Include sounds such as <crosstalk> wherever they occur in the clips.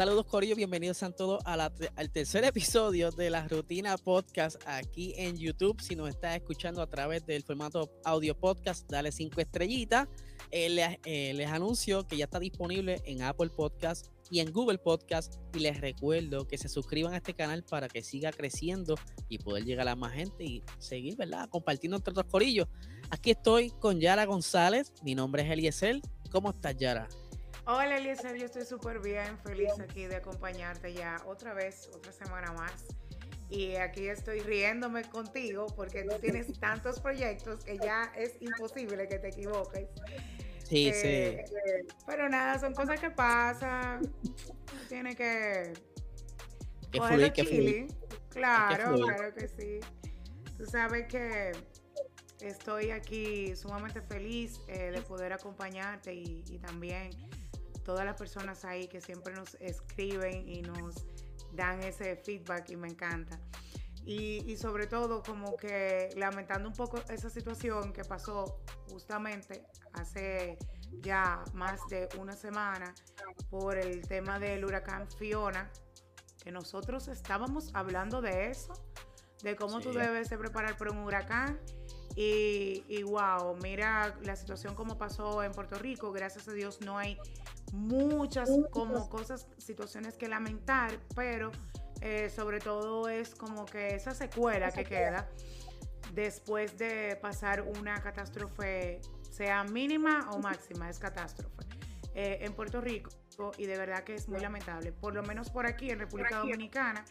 Saludos Corillo, bienvenidos a todos al tercer episodio de la Rutina Podcast aquí en YouTube. Si nos estás escuchando a través del formato audio podcast, dale cinco estrellitas. Eh, les, eh, les, anuncio que ya está disponible en Apple Podcast y en Google Podcast. Y les recuerdo que se suscriban a este canal para que siga creciendo y poder llegar a más gente y seguir, ¿verdad? Compartiendo entre otros corillos. Aquí estoy con Yara González. Mi nombre es Eliezer. ¿Cómo estás, Yara? Hola Eliezer, yo estoy súper bien, feliz aquí de acompañarte ya otra vez, otra semana más. Y aquí estoy riéndome contigo porque tú tienes tantos proyectos que ya es imposible que te equivoques. Sí, eh, sí. pero nada, son cosas que pasan. Tiene que. Que fluir, que Claro, claro que sí. Tú sabes que estoy aquí sumamente feliz eh, de poder acompañarte y, y también todas las personas ahí que siempre nos escriben y nos dan ese feedback y me encanta. Y, sobre todo como que lamentando un poco esa situación que pasó justamente hace ya más de una semana por el tema del huracán Fiona, que nosotros estábamos hablando de eso, de cómo tú debes de preparar para un huracán. Y, y, wow, mira la situación como pasó en Puerto Rico, gracias a Dios no hay muchas. como cosas, situaciones que lamentar, pero eh, sobre todo es como que esa secuela que queda después de pasar una catástrofe, sea mínima o máxima, es catástrofe. Eh, en Puerto Rico y de verdad que es muy lamentable. Por lo menos por aquí en República Dominicana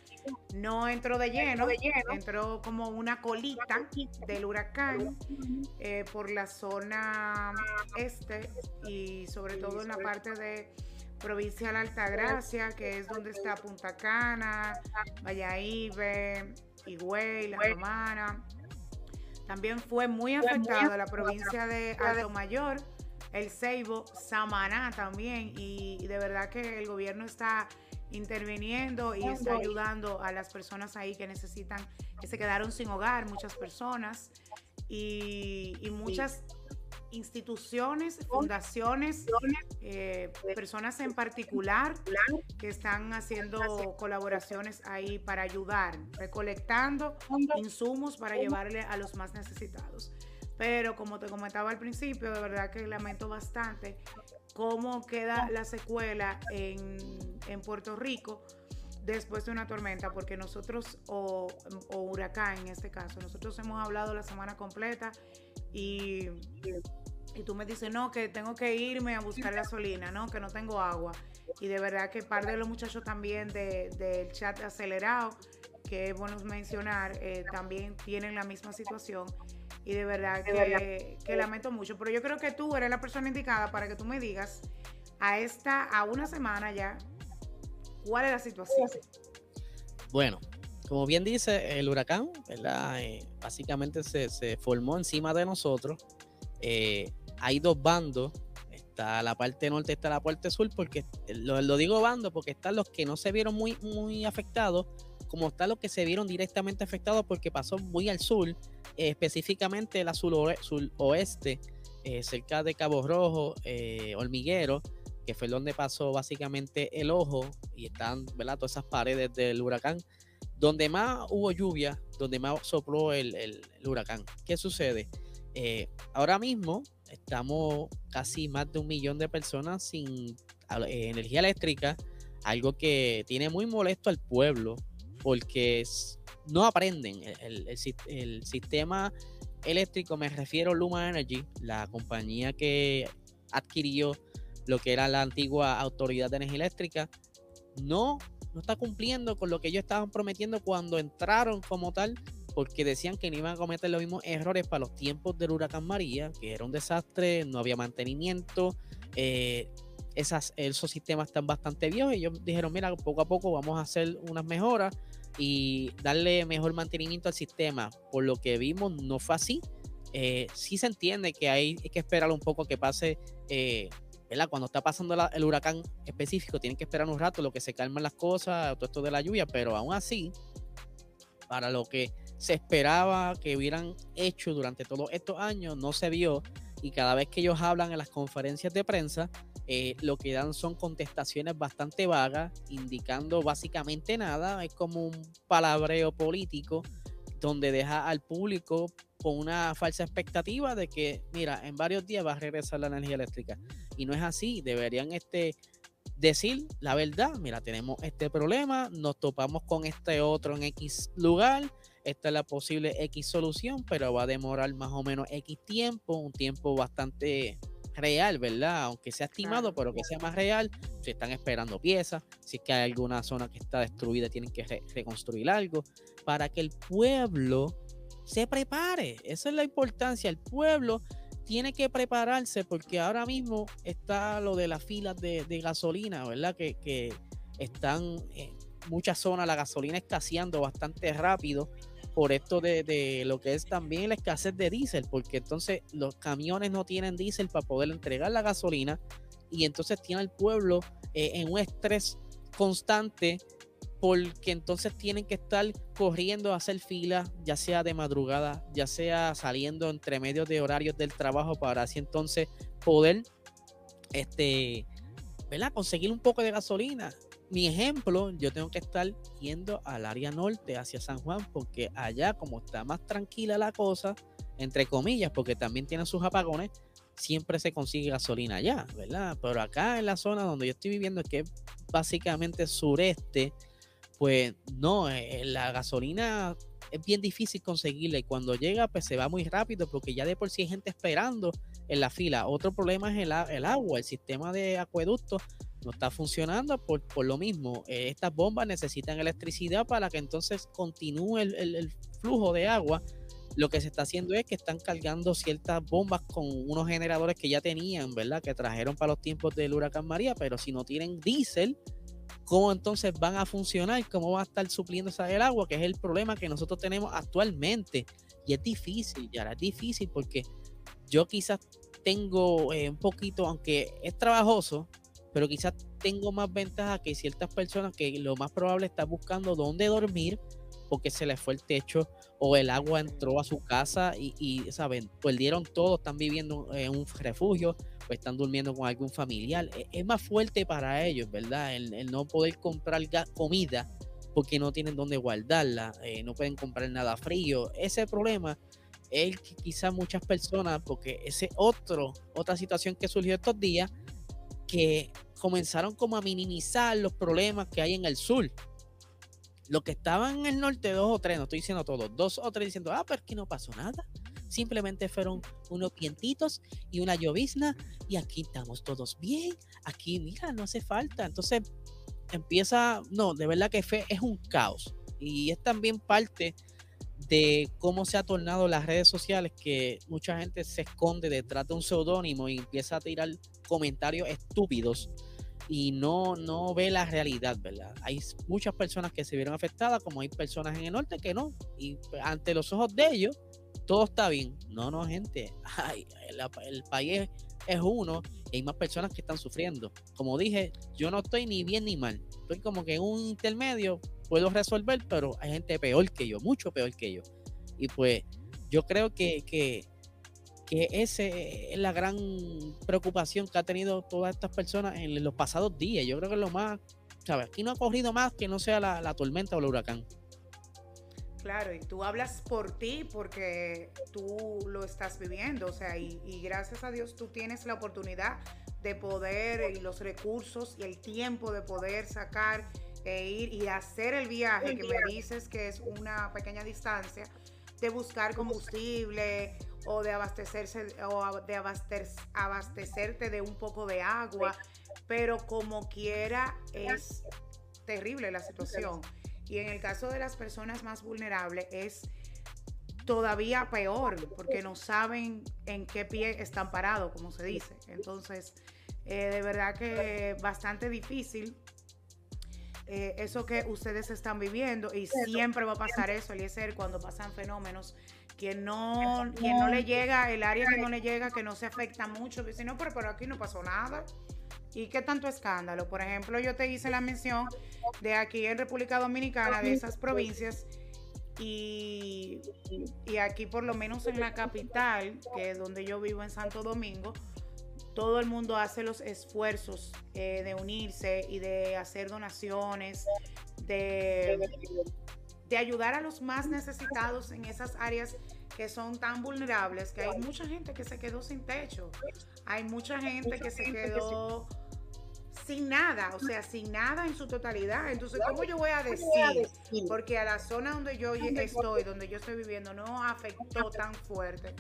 no entró de lleno, entró como una colita del huracán eh, por la zona este y sobre todo en la parte de provincia de la Altagracia, que es donde está Punta Cana, Valladolid, Higüey, La Romana. También fue muy afectada la provincia de Alto Mayor el Ceibo, Samaná también, y, de verdad que el gobierno está interviniendo y está ayudando a las personas ahí que necesitan, que se quedaron sin hogar, muchas personas, y, muchas instituciones, fundaciones, eh, personas en particular que están haciendo colaboraciones ahí para ayudar, recolectando insumos para llevarle a los más necesitados. Pero como te comentaba al principio, de verdad que lamento bastante cómo queda la secuela en, Puerto Rico después de una tormenta, porque nosotros, o, huracán en este caso, nosotros hemos hablado la semana completa y, y tú me dices, no, que tengo que irme a buscar gasolina, no, que no tengo agua. Y de verdad que par de los muchachos también del chat acelerado, que es bueno mencionar, eh, también tienen la misma situación y de verdad que, lamento mucho. Pero yo creo que tú eres la persona indicada para que tú me digas a esta, a una semana ya, cuál es la situación. Bueno, como bien dice, el huracán, ¿verdad? Eh, básicamente se, formó encima de nosotros. Eh, hay dos bandos. Está la parte norte, está la parte sur, porque lo, lo digo bando, porque están los que no se vieron muy, muy afectados, como están los que se vieron directamente afectados porque pasó muy al sur específicamente la suroeste, eh, cerca de Cabo Rojo, eh, Hormiguero, que fue donde pasó básicamente el ojo y están ¿verdad? todas esas paredes del huracán, donde más hubo lluvia, donde más sopló el, huracán. ¿Qué sucede? Eh, ahora mismo estamos casi más de un millón de personas sin energía eléctrica, algo que tiene muy molesto al pueblo, porque no aprenden. El, sistema eléctrico, me refiero a Luma Energy, la compañía que adquirió lo que era la antigua Autoridad de Energía Eléctrica, no, no está cumpliendo con lo que ellos estaban prometiendo cuando entraron como tal, porque decían que no iban a cometer los mismos errores para los tiempos del huracán María, que era un desastre, no había mantenimiento. Eh, esas, esos sistemas están bastante viejos y ellos dijeron, mira, poco a poco vamos a hacer unas mejoras y darle mejor mantenimiento al sistema. Por lo que vimos, no fue así. Eh, sí se entiende que hay, que esperar un poco que pase, eh, Cuando está pasando el huracán específico, tienen que esperar un rato, lo que se calman las cosas, todo esto de la lluvia, pero aún así, para lo que se esperaba que hubieran hecho durante todos estos años, no se vio. Y cada vez que ellos hablan en las conferencias de prensa, eh, lo que dan son contestaciones bastante vagas, indicando básicamente nada. Es como un palabreo político donde deja al público con una falsa expectativa de que, mira, en varios días va a regresar la energía eléctrica. Y no es así, deberían este, decir la verdad, mira, tenemos este problema, nos topamos con este otro en X lugar, esta es la posible X solución, pero va a demorar más o menos X tiempo, un tiempo bastante real, ¿verdad? Aunque sea estimado, pero que sea más real, se están esperando piezas, si es que hay alguna zona que está destruida, tienen que reconstruir algo, para que el pueblo se prepare. Esa es la importancia, el pueblo tiene que prepararse porque ahora mismo está lo de las filas de, gasolina, ¿verdad? Que, están en muchas zonas la gasolina escaseando bastante rápido por esto de, lo que es también la escasez de diésel, porque entonces los camiones no tienen diésel para poder entregar la gasolina y entonces tiene el pueblo eh, en un estrés constante porque entonces tienen que estar corriendo a hacer fila, ya sea de madrugada, ya sea saliendo entre medios de horarios del trabajo para así entonces poder este, ¿verdad? conseguir un poco de gasolina. Mi ejemplo, yo tengo que estar yendo al área norte, hacia San Juan, porque allá como está más tranquila la cosa, entre comillas, porque también tienen sus apagones, siempre se consigue gasolina allá, ¿verdad? Pero acá en la zona donde yo estoy viviendo, que es básicamente sureste, pues no, eh, la gasolina es bien difícil conseguirla y cuando llega pues se va muy rápido porque ya de por sí hay gente esperando en la fila. Otro problema es el, agua, el sistema de acueducto no está funcionando por, lo mismo. Eh, estas bombas necesitan electricidad para que entonces continúe el, flujo de agua. Lo que se está haciendo es que están cargando ciertas bombas con unos generadores que ya tenían, ¿verdad? Que trajeron para los tiempos del huracán María, pero si no tienen diésel, cómo entonces van a funcionar, cómo va a estar supliendo el agua, que es el problema que nosotros tenemos actualmente. Y es difícil, ya es difícil porque yo quizás tengo eh, un poquito, aunque es trabajoso, pero quizás tengo más ventaja que ciertas personas que lo más probable está buscando dónde dormir porque se les fue el techo o el agua entró a su casa y, y saben, perdieron todo, están viviendo en un refugio o están durmiendo con algún familiar. E, es, más fuerte para ellos, ¿verdad? El, no poder comprar comida porque no tienen dónde guardarla, eh, no pueden comprar nada frío. Ese problema es que quizás muchas personas, porque ese otro, otra situación que surgió estos días, que comenzaron como a minimizar los problemas que hay en el sur los que estaban en el norte, dos o tres, no estoy diciendo todos, dos o tres diciendo, ah, pero que no pasó nada. Simplemente fueron unos vientitos y una llovizna y aquí estamos todos bien. Aquí, mira, no hace falta. Entonces empieza, no, de verdad que fe es un caos. Y es también parte de cómo se ha tornado las redes sociales, que mucha gente se esconde detrás de un seudónimo y empieza a tirar comentarios estúpidos y no, no ve la realidad, ¿verdad? Hay muchas personas que se vieron afectadas, como hay personas en el norte que no, y ante los ojos de ellos, todo está bien. No, no, gente, <laughs> ay, el, país es, uno y hay más personas que están sufriendo. Como dije, yo no estoy ni bien ni mal, estoy como que en un intermedio, puedo resolver, pero hay gente peor que yo, mucho peor que yo. Y pues yo creo que, que que esa es la gran preocupación que ha tenido todas estas personas en los pasados días. Yo creo que lo más, ¿sabes? Aquí no ha corrido más que no sea la, tormenta o el huracán. Claro, y tú hablas por ti porque tú lo estás viviendo, o sea, y, y, gracias a Dios tú tienes la oportunidad de poder y los recursos y el tiempo de poder sacar e ir y hacer el viaje que me dices que es una pequeña distancia, de buscar combustible o de abastecerse o de abastecerte de un poco de agua, pero como quiera es terrible la situación. Y en el caso de las personas más vulnerables es todavía peor porque no saben en qué pie están parados, como se dice. Entonces, eh, de verdad que bastante difícil eh, eso que ustedes están viviendo y siempre va a pasar eso, Eliezer, cuando pasan fenómenos quien no, quien no le llega, el área que no le llega, que no se afecta mucho, dice, no, pero, pero aquí no pasó nada. ¿Y qué tanto escándalo? Por ejemplo, yo te hice la mención de aquí en República Dominicana, de esas provincias, y y aquí por lo menos en la capital, que es donde yo vivo en Santo Domingo, todo el mundo hace los esfuerzos eh, de unirse y de hacer donaciones, de, de ayudar a los más necesitados en esas áreas que son tan vulnerables, que hay mucha gente que se quedó sin techo, hay mucha gente que se quedó sin nada, o sea, sin nada en su totalidad. Entonces, ¿cómo yo voy a decir? Porque a la zona donde yo estoy, donde yo estoy viviendo, no afectó tan fuerte.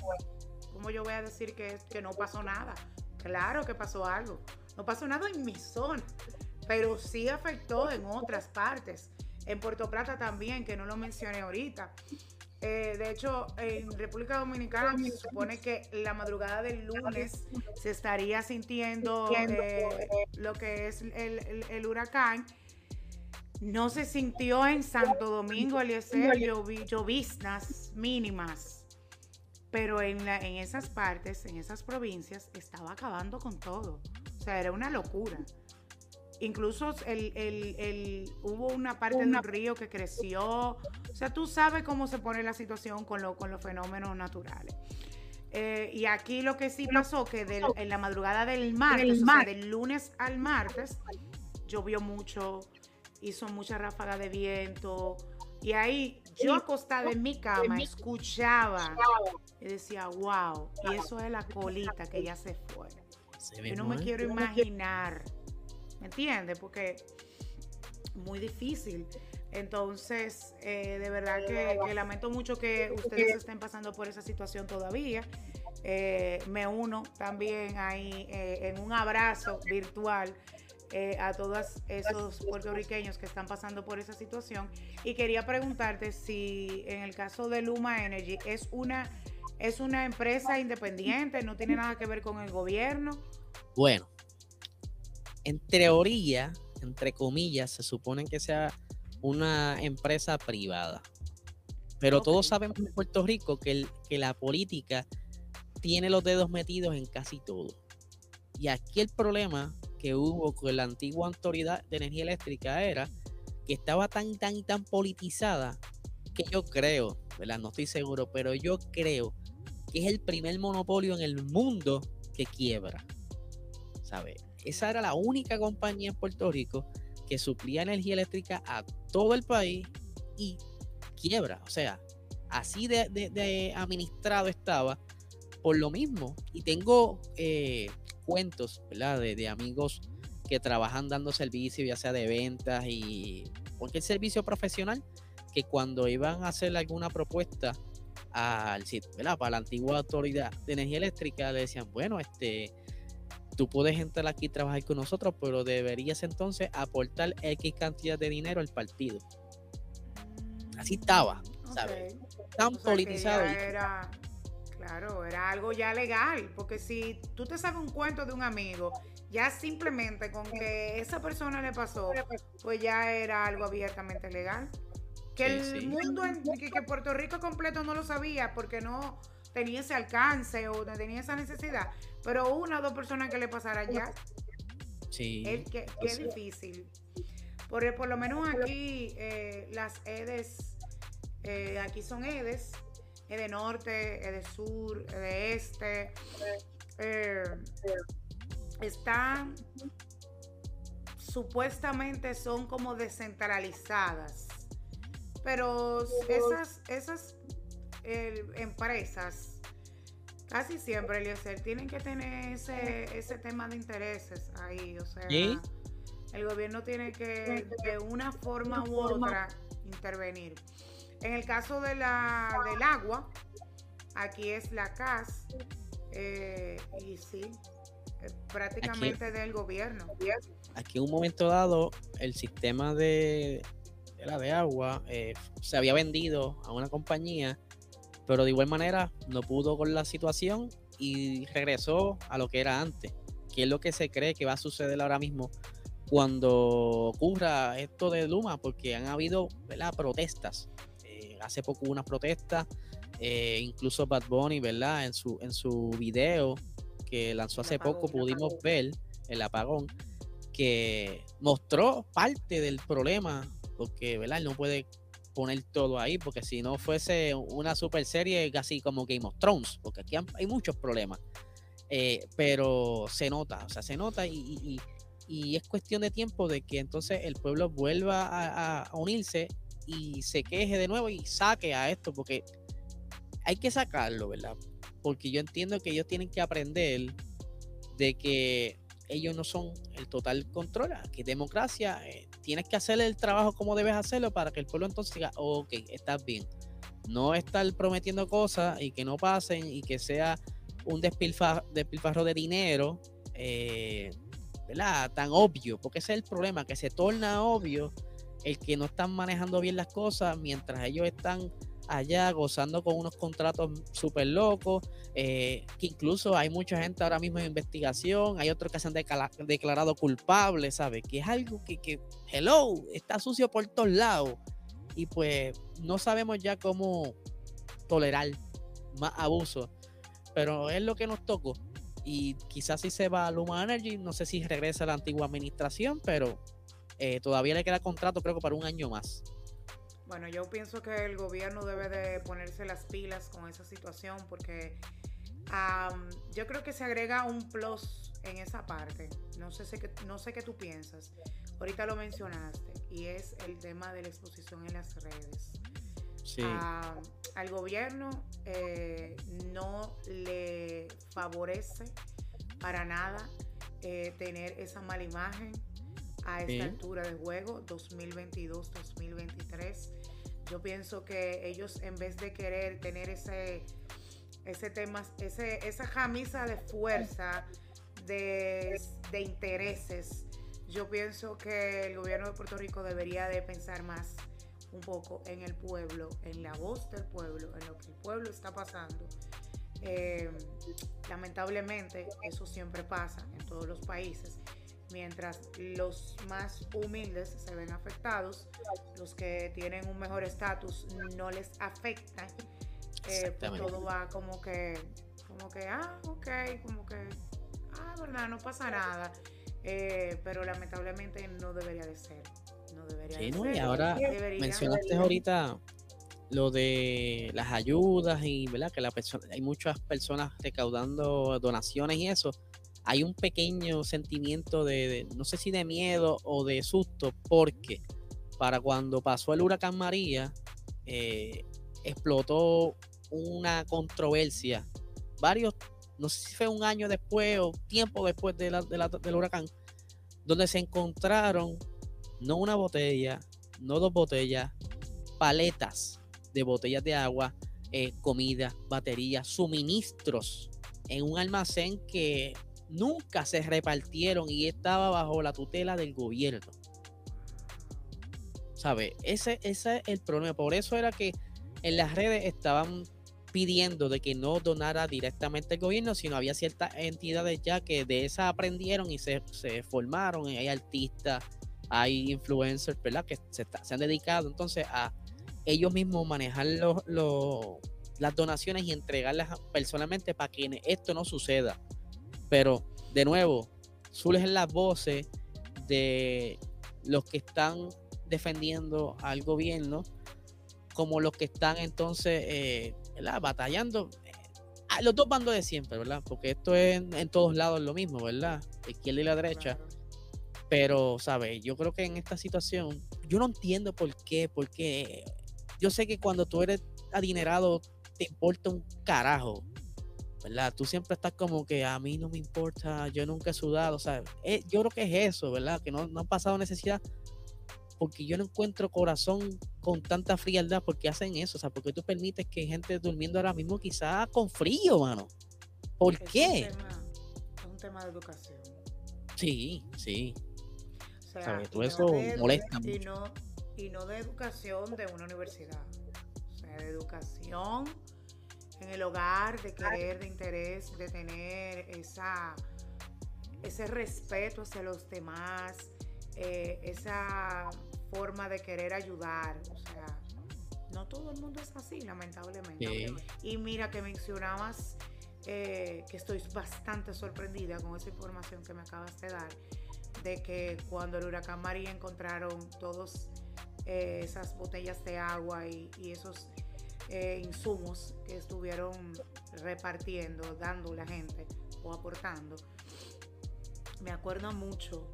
¿Cómo yo voy a decir que, que no pasó nada? Claro que pasó algo. No pasó nada en mi zona, pero sí afectó en otras partes. En Puerto Plata también, que no lo mencioné ahorita. Eh, de hecho, en República Dominicana se supone que la madrugada del lunes se estaría sintiendo eh, lo que es el, huracán. No se sintió en Santo Domingo, Eliezer, lloviznas mínimas pero en, la, en esas partes, en esas provincias, estaba acabando con todo. O sea, era una locura. Incluso el, el, hubo una parte del río que creció. O sea, tú sabes cómo se pone la situación con, lo, con los fenómenos naturales. Eh, y aquí lo que sí pasó, que en la madrugada del martes, o sea, del lunes al martes, llovió mucho, hizo mucha ráfaga de viento. Y ahí yo acostada en mi cama escuchaba y decía, wow, y eso es la colita que ya se fue. Yo no me quiero imaginar, ¿me entiendes? Porque muy difícil. Entonces, eh, de verdad que, lamento mucho que ustedes estén pasando por esa situación todavía. Eh, me uno también ahí eh, en un abrazo virtual eh, a todos esos puertorriqueños que están pasando por esa situación. Y quería preguntarte si en el caso de Luma Energy es una, es una empresa independiente, no tiene nada que ver con el gobierno. Bueno, en teoría, entre comillas, se supone que sea una empresa privada. Pero todos sabemos en Puerto Rico que, que la política tiene los dedos metidos en casi todo. Y aquí el problema que hubo con la antigua autoridad de energía eléctrica era que estaba tan, tan, tan politizada que yo creo, ¿verdad? No estoy seguro, pero yo creo que es el primer monopolio en el mundo que quiebra. ¿Sabe? Esa era la única compañía en Puerto Rico que suplía energía eléctrica a todo el país y quiebra. O sea, así de, administrado estaba por lo mismo. Y tengo eh, cuentos, ¿verdad? De, amigos que trabajan dando servicio, ya sea de ventas y cualquier servicio profesional, que cuando iban a hacer alguna propuesta al ¿verdad? Para la antigua autoridad de energía eléctrica, le decían, bueno, este, tú puedes entrar aquí y trabajar con nosotros, pero deberías entonces aportar X cantidad de dinero al partido. Así estaba, ¿sabes? Tan politizado. Claro, era algo ya legal, porque si tú te sabes un cuento de un amigo, ya simplemente con que esa persona le pasó, pues ya era algo abiertamente legal. Que el mundo, en, que, Puerto Rico completo no lo sabía porque no tenía ese alcance o no tenía esa necesidad, pero una o dos personas que le pasaran ya. Sí. Es que, es difícil. Por, por lo menos aquí eh, las EDES, eh, aquí son EDES, es de norte, es de sur, es de este. Eh, están supuestamente son como descentralizadas. Pero esas, esas eh, empresas casi siempre, Eliezer, tienen que tener ese, ese tema de intereses ahí. O sea, el gobierno tiene que de una forma u otra intervenir. En el caso de la, del agua, aquí es la CAS, eh, y sí, prácticamente del gobierno. Aquí en un momento dado, el sistema de, la de agua eh, se había vendido a una compañía, pero de igual manera no pudo con la situación y regresó a lo que era antes, que es lo que se cree que va a suceder ahora mismo cuando ocurra esto de Luma, porque han habido protestas hace poco hubo una protesta, eh, incluso Bad Bunny, ¿verdad? En su, en su video que lanzó hace poco pudimos ver el apagón que mostró parte del problema, porque, ¿verdad? Él no puede poner todo ahí, porque si no fuese una super serie casi como Game of Thrones, porque aquí hay muchos problemas. Eh, pero se nota, o sea, se nota y, es cuestión de tiempo de que entonces el pueblo vuelva a, unirse y se queje de nuevo y saque a esto, porque hay que sacarlo, ¿verdad? Porque yo entiendo que ellos tienen que aprender de que ellos no son el total control, que democracia, eh, tienes que hacer el trabajo como debes hacerlo para que el pueblo entonces diga, ok, estás bien. No estar prometiendo cosas y que no pasen y que sea un despilfarro, de dinero, eh, ¿verdad? Tan obvio, porque ese es el problema, que se torna obvio el que no están manejando bien las cosas mientras ellos están allá gozando con unos contratos súper locos, eh, que incluso hay mucha gente ahora mismo en investigación, hay otros que se han declarado culpables, ¿sabes? Que es algo que, que, hello, está sucio por todos lados. Y pues no sabemos ya cómo tolerar más abuso pero es lo que nos tocó. Y quizás si se va a Luma Energy, no sé si regresa a la antigua administración, pero eh, todavía le queda contrato creo que para un año más. Bueno, yo pienso que el gobierno debe de ponerse las pilas con esa situación porque yo creo que se agrega un plus en esa parte. No sé, sé no sé qué tú piensas. Ahorita lo mencionaste y es el tema de la exposición en las redes al gobierno eh, no le favorece para nada eh, tener esa mala imagen a esta altura de juego 2022-2023. Yo pienso que ellos en vez de querer tener ese ese tema, ese, esa camisa de fuerza, de, de intereses, yo pienso que el gobierno de Puerto Rico debería de pensar más un poco en el pueblo, en la voz del pueblo, en lo que el pueblo está pasando. Eh, lamentablemente eso siempre pasa en todos los países. Mientras los más humildes se ven afectados, los que tienen un mejor estatus no les afecta, eh, pues todo va como que, como que, ah, ok, como que, ah, verdad, no pasa nada. Eh, pero lamentablemente no debería de ser sí, ¿no? Y ahora mencionaste ahorita lo de las ayudas y verdad que la persona, hay muchas personas recaudando donaciones y eso. Hay un pequeño sentimiento de, no sé si de miedo o de susto, porque para cuando pasó el huracán María, eh, explotó una controversia. Varios, no sé si fue un año después o tiempo después de del huracán, donde se encontraron no una botella, no dos botellas, paletas de botellas de agua, eh, comida, baterías, suministros en un almacén que nunca se repartieron y estaba bajo la tutela del gobierno. ¿Sabe? Ese, es el problema. Por eso era que en las redes estaban pidiendo de que no donara directamente el gobierno, sino había ciertas entidades ya que de esa aprendieron y se, se formaron. Hay artistas, hay influencers, ¿verdad? Que se, han dedicado entonces a ellos mismos manejar las donaciones y entregarlas personalmente para que esto no suceda. Pero, de nuevo, surgen las voces de los que están defendiendo al gobierno como los que están entonces eh, batallando eh, a los dos bandos de siempre, ¿verdad? Porque esto es en, todos lados lo mismo, ¿verdad? La izquierda y la derecha. Pero, ¿sabes? Yo creo que en esta situación, yo no entiendo por qué, porque yo sé que cuando tú eres adinerado, te importa un carajo, ¿verdad? Tú siempre estás como que a mí no me importa, yo nunca he sudado, o sea, eh, yo creo que es eso, ¿verdad? Que no, no han pasado necesidad, porque yo no encuentro corazón con tanta frialdad, porque hacen eso, o sea, porque tú permites que gente durmiendo ahora mismo quizás con frío, mano. ¿Por qué? es un tema de educación. Sí, sí. O sea, y molesta Y no, de educación de una universidad. O sea, de educación en el hogar, de querer, de interés, de tener esa, ese respeto hacia los demás, eh, esa forma de querer ayudar. O sea, no todo el mundo es así, lamentablemente. Y mira que mencionabas eh, que estoy bastante sorprendida con esa información que me acabas de dar de que cuando el huracán María encontraron todos eh, esas botellas de agua y, esos eh, insumos que estuvieron repartiendo, dando la gente o aportando. Me acuerdo mucho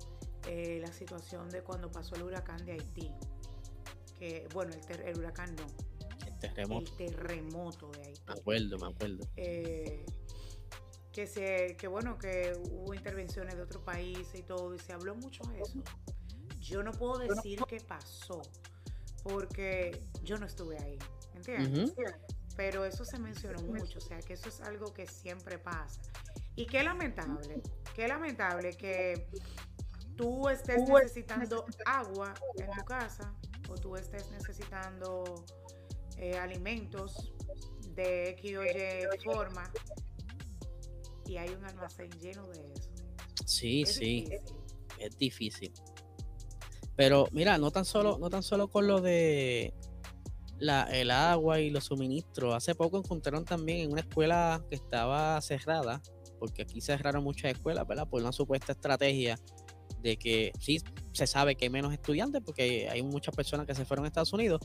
eh, la situación de cuando pasó el huracán de Haití. Que, bueno, el, huracán no. El terremoto. El terremoto de Haití. Me acuerdo, me acuerdo. que, se, que bueno, que hubo intervenciones de otro país y todo, y se habló mucho de eso. Yo no puedo decir qué pasó, porque yo no estuve ahí, ¿entiendes? Pero eso se mencionó mucho, o sea que eso es algo que siempre pasa. Y qué lamentable, qué lamentable que tú estés necesitando agua en tu casa o tú estés necesitando eh, alimentos de X o Y forma y hay un almacén lleno de eso. Sí, sí, es difícil. Pero mira, no tan solo, no tan solo con lo de la, el agua y los suministros. Hace poco encontraron también en una escuela que estaba cerrada, porque aquí cerraron muchas escuelas, ¿verdad? Por una supuesta estrategia de que sí se sabe que hay menos estudiantes, porque hay muchas personas que se fueron a Estados Unidos,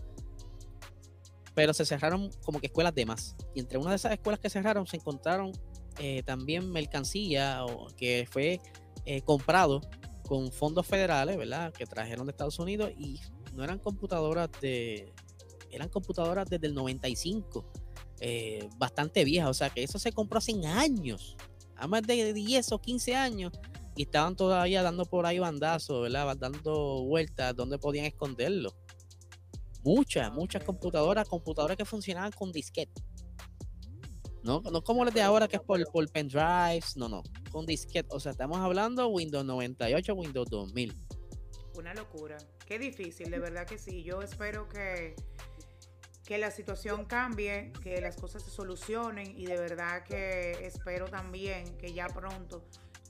pero se cerraron como que escuelas de más. Y entre una de esas escuelas que cerraron se encontraron eh, también mercancía que fue eh, comprado con fondos federales, ¿verdad? Que trajeron de Estados Unidos y no eran computadoras de, eran computadoras desde el 95, eh, bastante viejas, o sea que eso se compró hace años, a más de 10 o 15 años y estaban todavía dando por ahí bandazos, ¿verdad? Dando vueltas donde podían esconderlo. Muchas, muchas computadoras, computadoras que funcionaban con disquete. No, no como las de ahora que es por, por pendrives, no, no, con disquete. O sea, estamos hablando Windows 98, Windows 2000. Una locura. Qué difícil, de verdad que sí. Yo espero que, que la situación cambie, que las cosas se solucionen y de verdad que espero también que ya pronto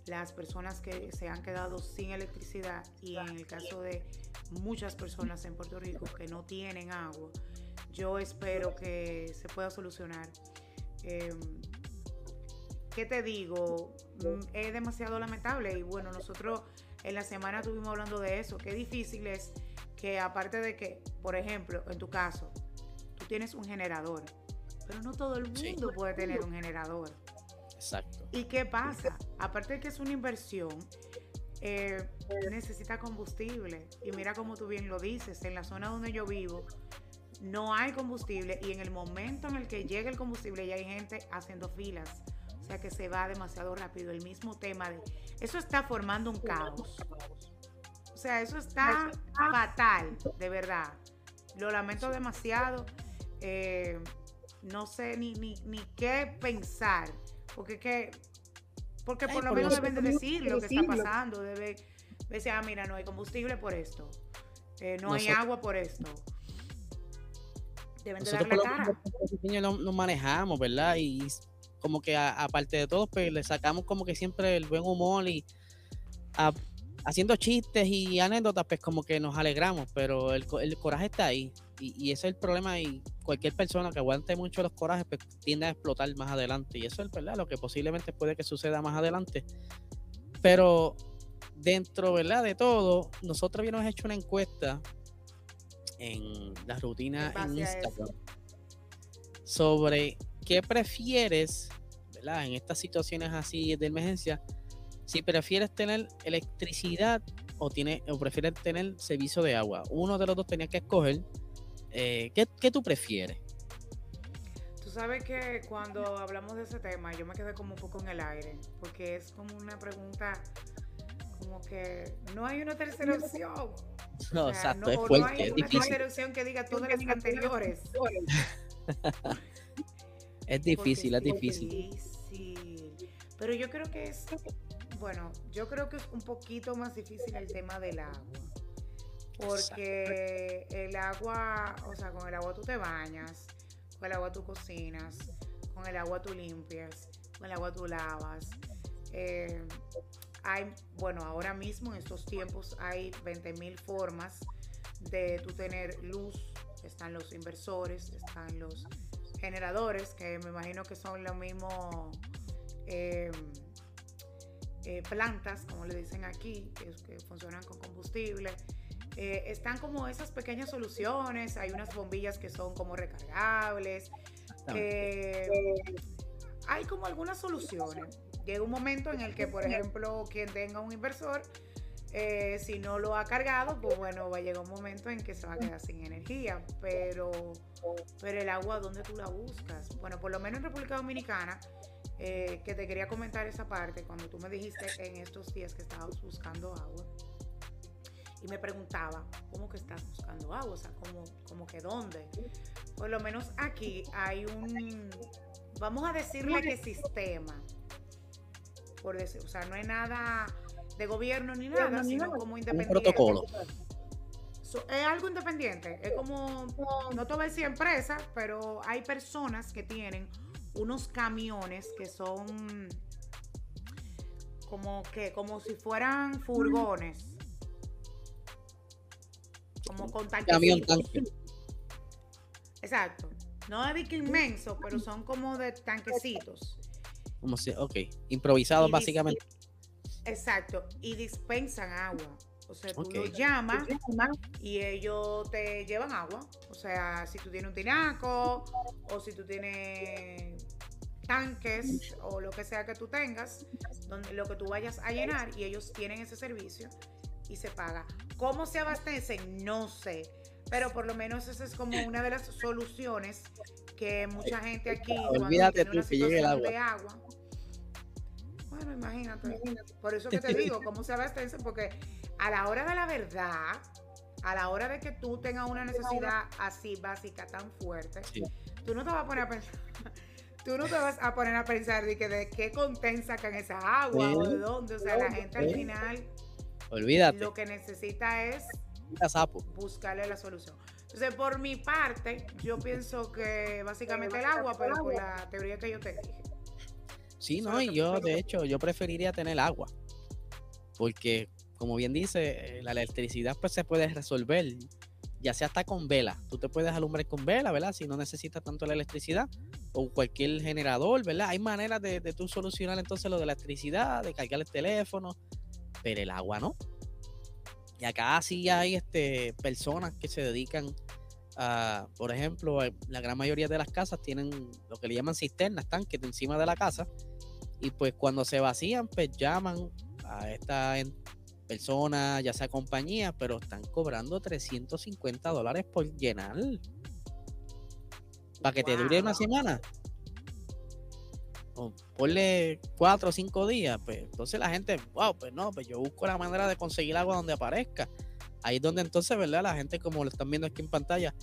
las personas que se han quedado sin electricidad y en el caso de muchas personas en Puerto Rico que no tienen agua, yo espero que se pueda solucionar Em, ¿qué te digo? Mm, es demasiado lamentable y bueno, nosotros en la semana estuvimos hablando de eso, qué difícil es que aparte de que, por ejemplo, en tu caso, tienes un generador, pero no todo el mundo puede tener un generador. Exacto. ¿Y qué pasa? Aparte de que es una inversión, eh, necesita combustible. Y mira como tú bien lo dices, en la zona donde yo vivo, no hay combustible y en el momento en el que llega el combustible ya hay gente haciendo filas. O sea que se va demasiado rápido. El mismo tema de... Eso está formando un caos. O sea, eso está fatal, de verdad. Lo lamento demasiado. Eh, no sé ni, ni, qué pensar. Porque que... Porque por lo menos deben de decir lo que está pasando. Debe decir, ah, mira, no hay combustible por esto. Eh, no hay agua por esto Deben de dar la cara. Nos, manejamos, ¿verdad? Y como que aparte de todo, pues le sacamos como que siempre el buen humor y haciendo chistes y anécdotas, pues como que nos alegramos, pero el, coraje está ahí. Y, ese es el problema y cualquier persona que aguante mucho los corajes pues, tiende a explotar más adelante. Y eso es ¿verdad? lo que posiblemente puede que suceda más adelante. Pero dentro ¿verdad? de todo, nosotros habíamos hecho una encuesta en la rutina en Instagram sobre qué prefieres, ¿verdad? En estas situaciones así de emergencia, si prefieres tener electricidad o, tiene, o prefieres tener servicio de agua. Uno de los dos tenía que escoger. Eh, ¿qué, ¿Qué tú prefieres? Tú sabes que cuando hablamos de ese tema, yo me quedé como un poco en el aire, porque es como una pregunta como que no hay una tercera opción. <laughs> No, exacto, es fuerte, no hay es una tercera opción que diga todas las anteriores. <laughs> es difícil, es difícil. Pero yo creo que es, bueno, yo creo que es un poquito más difícil el tema del agua. Porque el agua, o sea, con el agua tú te bañas, con el agua tú cocinas, con el agua tú limpias, con el agua tú lavas. Eh, hay, bueno, ahora mismo en estos tiempos hay 20.000 formas de tú tener luz. Están los inversores, están los generadores, que me imagino que son lo mismo em, eh, plantas, como le dicen aquí, que, funcionan con combustible. Eh, están como esas pequeñas soluciones, hay unas bombillas que son como recargables, eh, hay como algunas soluciones. Llega un momento en el que, por ejemplo, quien tenga un inversor, eh, si no lo ha cargado, pues bueno, va a llegar un momento en que se va a quedar sin energía. Pero, pero el agua, ¿dónde tú la buscas? Bueno, por lo menos en República Dominicana, que te quería comentar esa parte, cuando tú me dijiste en estos días que estabas buscando agua y me preguntaba, ¿cómo que estás buscando agua? O sea, ¿cómo, cómo que dónde? Por lo menos aquí hay un, vamos a decirle que sistema, por decir, o sea, no hay nada de gobierno ni nada, sino como independiente. Un protocolo. es algo independiente, es como, no te voy a decir empresa, pero hay personas que tienen unos camiones que son como que, como si fueran furgones como con Camión tanque. Exacto. No de que inmenso, pero son como de tanquecitos. Como si, ok. Improvisados básicamente. Exacto. Y dispensan agua. O sea, tú los llamas y ellos te llevan agua. O sea, si tú tienes un tinaco o si tú tienes tanques o lo que sea que tú tengas, donde lo que tú vayas a llenar y ellos tienen ese servicio y se paga. ¿Cómo se abastecen? No sé. Pero por lo menos esa es como una de las soluciones que mucha gente aquí Olvídate que llegue el agua. de agua. Bueno, imagínate. Por eso que te digo, <laughs> ¿cómo se abastecen? Porque a la hora de la verdad, a la hora de que tú tengas una necesidad así básica tan fuerte, tú no te vas a poner a pensar. Tú no te vas a poner a pensar de, que de qué conten sacan esa agua o de dónde. O sea, la gente al final Olvídate. Lo que necesita es buscarle la solución. Entonces, por mi parte, yo pienso que básicamente el agua, pero por la teoría que yo te dije. Sí, no, y yo, de hecho, yo preferiría tener agua. Porque, como bien dice, eh, la electricidad pues se puede resolver, ya sea hasta con vela. Tú te puedes alumbrar con vela, ¿verdad? Si no necesitas tanto la electricidad o cualquier generador, ¿verdad? Hay maneras de, de tú solucionar entonces lo de la electricidad, de cargar el teléfono, pero el agua no. Y acá sí hay este, personas que se dedican a, por ejemplo, eh, la gran mayoría de las casas tienen lo que le llaman cisternas, tanques de encima de la casa. Y pues cuando se vacían, pues llaman a esta persona, ya sea compañía, pero están cobrando 350 dólares por llenar. Para que te dure una semana ponle cuatro o cinco días, pues entonces la gente, wow, pues no, pues yo busco la manera de conseguir agua donde aparezca. Ahí es donde entonces, ¿verdad? La gente, como lo están viendo aquí en pantalla,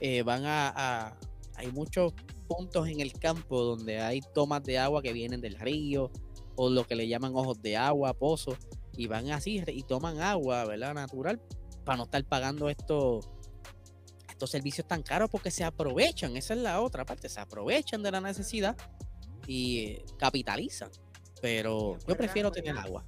eh, van a, Hay muchos puntos en el campo donde hay tomas de agua que vienen del río o lo que le llaman ojos de agua, pozos, y van así y toman agua, ¿verdad? Natural, para no estar pagando estos estos servicios tan caros porque se aprovechan, esa es la otra parte, se aprovechan de la necesidad y capitalizan. Pero yo prefiero tener agua.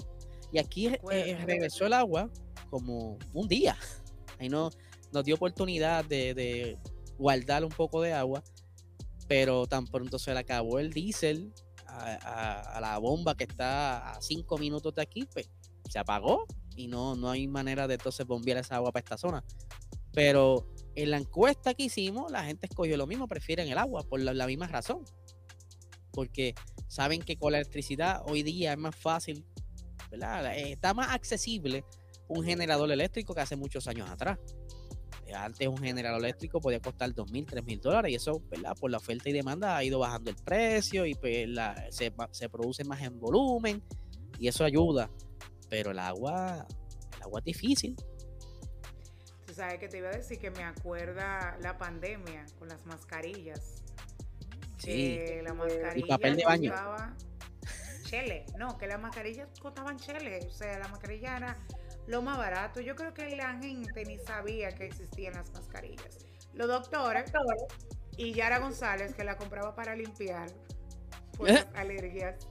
Y aquí eh, regresó el agua como un día. <laughs> Ahí no, nos dio oportunidad de, guardar un poco de agua, pero tan pronto se le acabó el diésel a, la bomba que está a cinco minutos de aquí, pues se apagó y no, no hay manera de entonces bombear esa agua para esta zona. Pero en la encuesta que hicimos, la gente escogió lo mismo, prefieren el agua por la misma razón porque saben que con la electricidad hoy día es más fácil, ¿verdad? Eh, está más accesible un generador eléctrico que hace muchos años atrás. Eh, antes un generador eléctrico podía costar dos mil, tres mil dólares y eso, ¿verdad? Por la oferta y demanda ha ido bajando el precio y pues se, se, produce más en volumen y eso ayuda. Pero el agua, el agua es difícil. Tú sabes que te iba a decir que me acuerda la pandemia con las mascarillas Sí. la mascarilla y papel de baño. chele. No, que las mascarillas costaban chele. O sea, la mascarilla era lo más barato. Yo creo que la gente ni sabía que existían las mascarillas. Los doctores y Yara González, que la compraba para limpiar por las <laughs> alergias.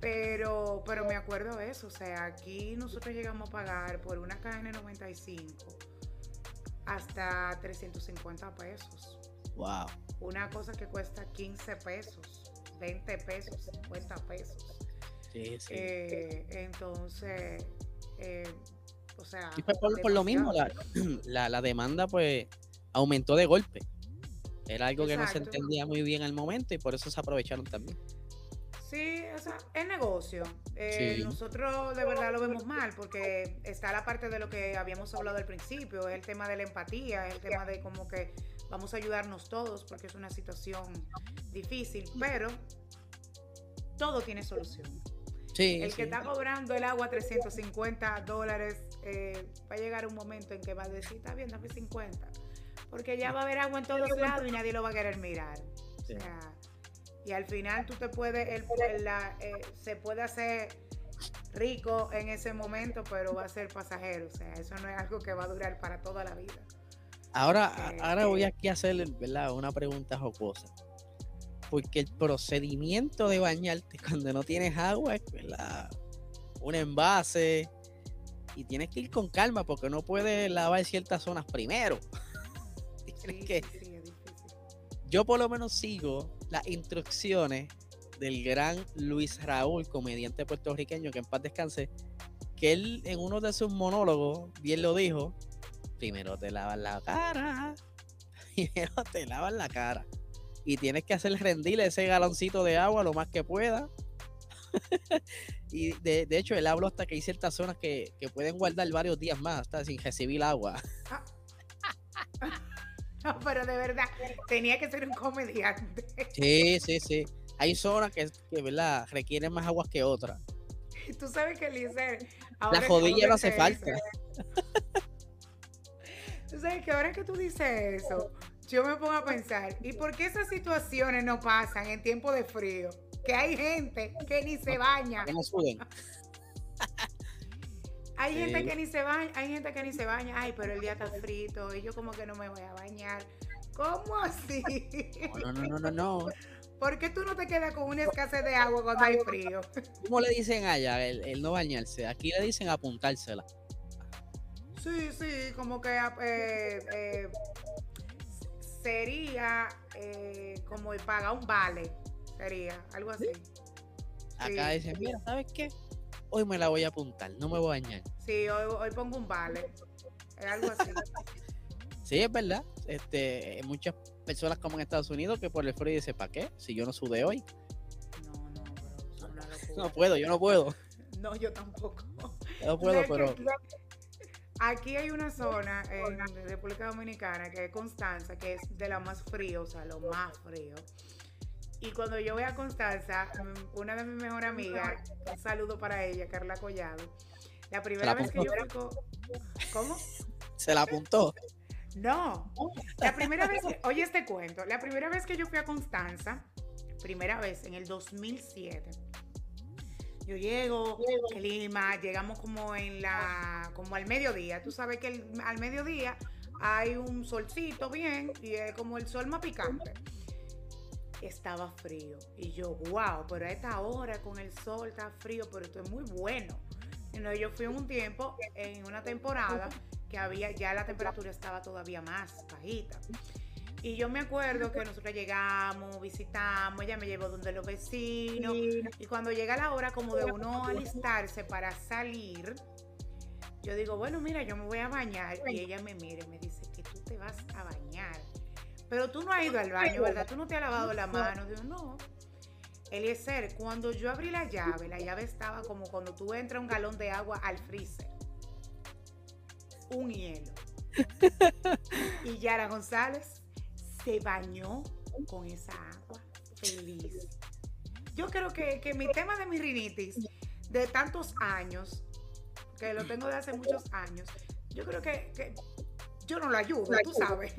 Pero, pero me acuerdo de eso. O sea, aquí nosotros llegamos a pagar por una KN95 hasta 350 pesos. Wow. Una cosa que cuesta 15 pesos, 20 pesos, 50 pesos. Sí, sí. Eh, entonces, eh, O sea, y por, lo mismo, <clears throat> la, la, demanda pues aumentó de golpe. Era algo que no se entendía muy bien al momento y por eso se aprovecharon también. Sí, o sea, es negocio. Eh, nosotros de verdad lo vemos mal porque está la parte de lo que habíamos hablado al principio, es el tema de la empatía, es el tema de como que vamos a ayudarnos todos porque es una situación difícil, pero todo tiene solución. Sí, el que está cobrando el agua 350 dólares eh, va a llegar un momento en que va a decir, está bien, dame 50, porque ya va a haber agua en todos lados y nadie lo va a querer mirar. O sea, y al final tú te puedes, el, eh, se puede hacer rico en ese momento, pero va a ser pasajero. O sea, eso no es algo que va a durar para toda la vida. Ahora, ahora voy aquí a hacerle una pregunta jocosa. Porque el procedimiento de bañarte <laughs> cuando no tienes agua es un envase y tienes que ir con calma porque no puedes lavar ciertas zonas primero. <laughs> que yo por lo menos sigo las instrucciones del gran Luis Raúl, comediante puertorriqueño, que en paz descanse, que él en uno de sus monólogos bien lo dijo, primero te lavas la cara, <laughs> primero te lavas la cara y tienes que hacer rendir ese galoncito de agua lo más que pueda. <laughs> y de, hecho, él habló hasta que hay ciertas zonas que, pueden guardar varios días más hasta sin recibir agua. <laughs> Ah. pero de verdad, tenía que ser un comediante. Sí, sí, sí. Hay zonas que, que ¿verdad? requieren más agua que otras. Tú sabes que Lice. La jodilla no hace falta. Tú sabes que ahora que tú dices eso, yo me pongo a pensar, ¿y por qué esas situaciones no pasan en tiempo de frío? Que hay gente que ni se baña. Que no hay gente que ni se baña, hay gente que ni se baña, ay, pero el día está frito y yo como que no me voy a bañar. ¿Cómo así? No, no, no, no, no. ¿Por qué tú no te quedas con una escasez de agua cuando hay frío? ¿Cómo le dicen allá el, no bañarse? Aquí le dicen apuntársela. Sí, sí, como que eh, eh, sería eh, como pagar un vale, sería algo así. Acá dicen, mira, ¿sabes qué? hoy me la voy a apuntar, no me voy a bañar. Sí, hoy, pongo un vale. Es algo así. <laughs> sí, es verdad. Este, muchas personas como en Estados Unidos que por el frío dice, ¿para qué? Si yo no sudé hoy. No, no, pero <laughs> No puedo, yo no puedo. <laughs> No, yo tampoco. no puedo, pero... Aquí hay una zona en República Dominicana que es Constanza, que es de la más frío, o sea, lo más frío. Y cuando yo voy a Constanza, mm, una de mis mejores amigas, un saludo para ella, Carla Collado. La primera vez que yo fui ¿Cómo? ¿Se la apuntó? No. La primera vez que, oye este cuento, la primera vez que yo fui a Constanza, primera vez en el 2007. Yo llego, clima, llegamos como en la, como al mediodía. Tú sabes que al mediodía hay un solcito bien y es como el sol más picante estaba frío. Y yo, wow, pero a esta hora con el sol está frío, pero esto es muy bueno. No, yo fui un tiempo, en una temporada, que había, ya la temperatura estaba todavía más bajita. Y yo me acuerdo que nosotros llegamos, visitamos, ella me llevó donde los vecinos. Y cuando llega la hora como de uno alistarse para salir, yo digo, bueno, mira, yo me voy a bañar. Y ella me mira y me dice que tú te vas a bañar. Pero tú no has ido al baño, ¿verdad? Tú no te has lavado la mano. Digo, no. Eliezer, cuando yo abrí la llave, la llave estaba como cuando tú entras un galón de agua al freezer. Un hielo. <laughs> y Yara González se bañó con esa agua feliz. Yo creo que, mi tema de mi rinitis de tantos años, que lo tengo de hace muchos años, yo creo que, que yo no lo ayudo, tú sabes.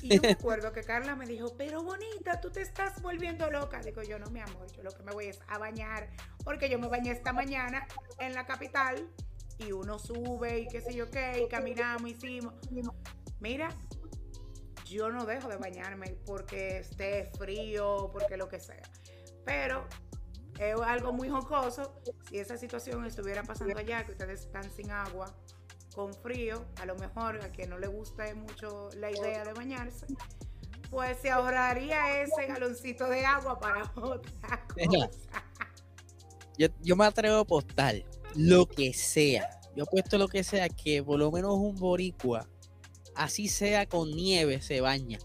Y yo me acuerdo que Carla me dijo, pero bonita, tú te estás volviendo loca. Digo, yo no, mi amor, yo lo que me voy es a bañar, porque yo me bañé esta mañana en la capital y uno sube y qué sé yo qué, y caminamos, hicimos. Mira, yo no dejo de bañarme porque esté frío, porque lo que sea. Pero es algo muy jocoso. Si esa situación estuviera pasando allá, que ustedes están sin agua, con frío, a lo mejor a quien no le guste mucho la idea de bañarse, pues se ahorraría ese galoncito de agua para <laughs> otra cosa. Yo, me atrevo a apostar lo que sea, yo puesto lo que sea, que por lo menos un boricua, así sea con nieve, se baña.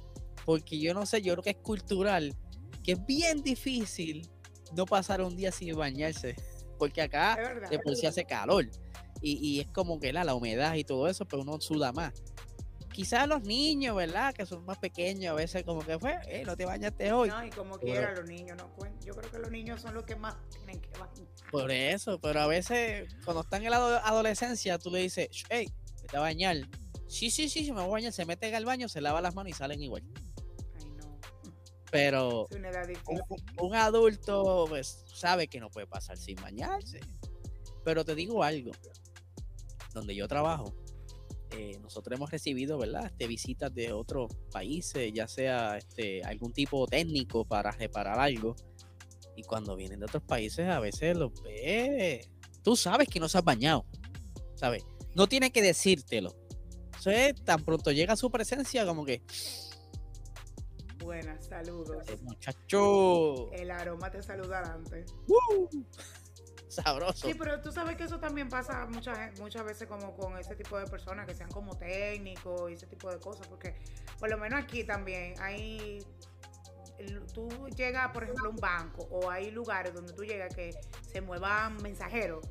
Porque yo no sé, yo creo que es cultural, que es bien difícil no pasar un día sin bañarse. Porque acá de por sí hace calor. Y, es como que la, la humedad y todo eso, pero uno suda más quizás los niños, ¿verdad? Que son más pequeños, a veces como que fue, eh, no te bañaste hoy. No, y como quiera los niños, no Yo creo que los niños son los que más tienen que bañar. Por eso, pero a veces cuando están en la adolescencia, tú le dices, hey, te a bañar. Sí, sí, sí, se me voy a bañar, se mete al baño, se lava las manos y salen igual. Ay, no. Pero un, adulto pues, sabe que no puede pasar sin bañarse. Pero te digo algo, donde yo trabajo, eh, nosotros hemos recibido, ¿verdad? Este, visitas de otros países, ya sea este, algún tipo técnico para reparar algo. Y cuando vienen de otros países, a veces los ves. Tú sabes que no se has bañado, ¿sabes? No tiene que decírtelo. Entonces, tan pronto llega su presencia, como que. Buenas, saludos. El muchacho. El aroma te saluda antes sabroso. Sí, pero tú sabes que eso también pasa muchas, muchas veces como con ese tipo de personas que sean como técnicos y ese tipo de cosas, porque por lo menos aquí también hay, tú llegas, por ejemplo, a un banco o hay lugares donde tú llegas que se muevan mensajeros,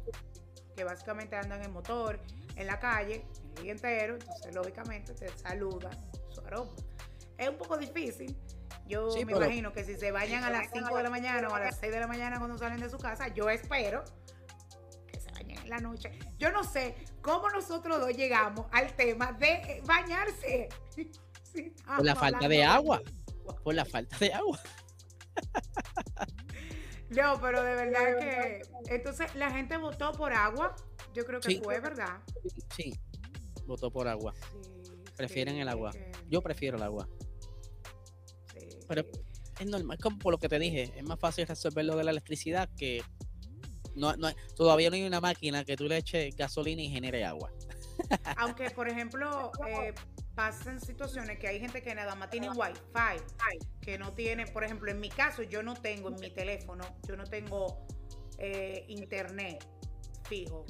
que básicamente andan en motor, en la calle, el día entero, entonces lógicamente te saluda su aroma. Es un poco difícil, yo me imagino que si se bañan a las 5 de la mañana o a las 6 de la mañana cuando salen de su casa, yo espero que se bañen en la noche. Yo no sé cómo nosotros dos llegamos al tema de bañarse. <laughs> Por la falta de agua. Por la falta de agua. No, pero de verdad que. Entonces, la gente votó por agua. Yo creo que fue, ¿verdad? Sí, votó por agua. Prefieren el agua. Yo prefiero el agua. Pero es normal, como por lo que te dije, es más fácil resolver lo de la electricidad que no, no, todavía no hay una máquina que tú le eches gasolina y genere agua. <laughs> Aunque, por ejemplo, eh, pasan situaciones que hay gente que nada más tiene wifi, que no tiene, por ejemplo, en mi caso, yo no tengo en mi teléfono, yo no tengo eh, internet fijo.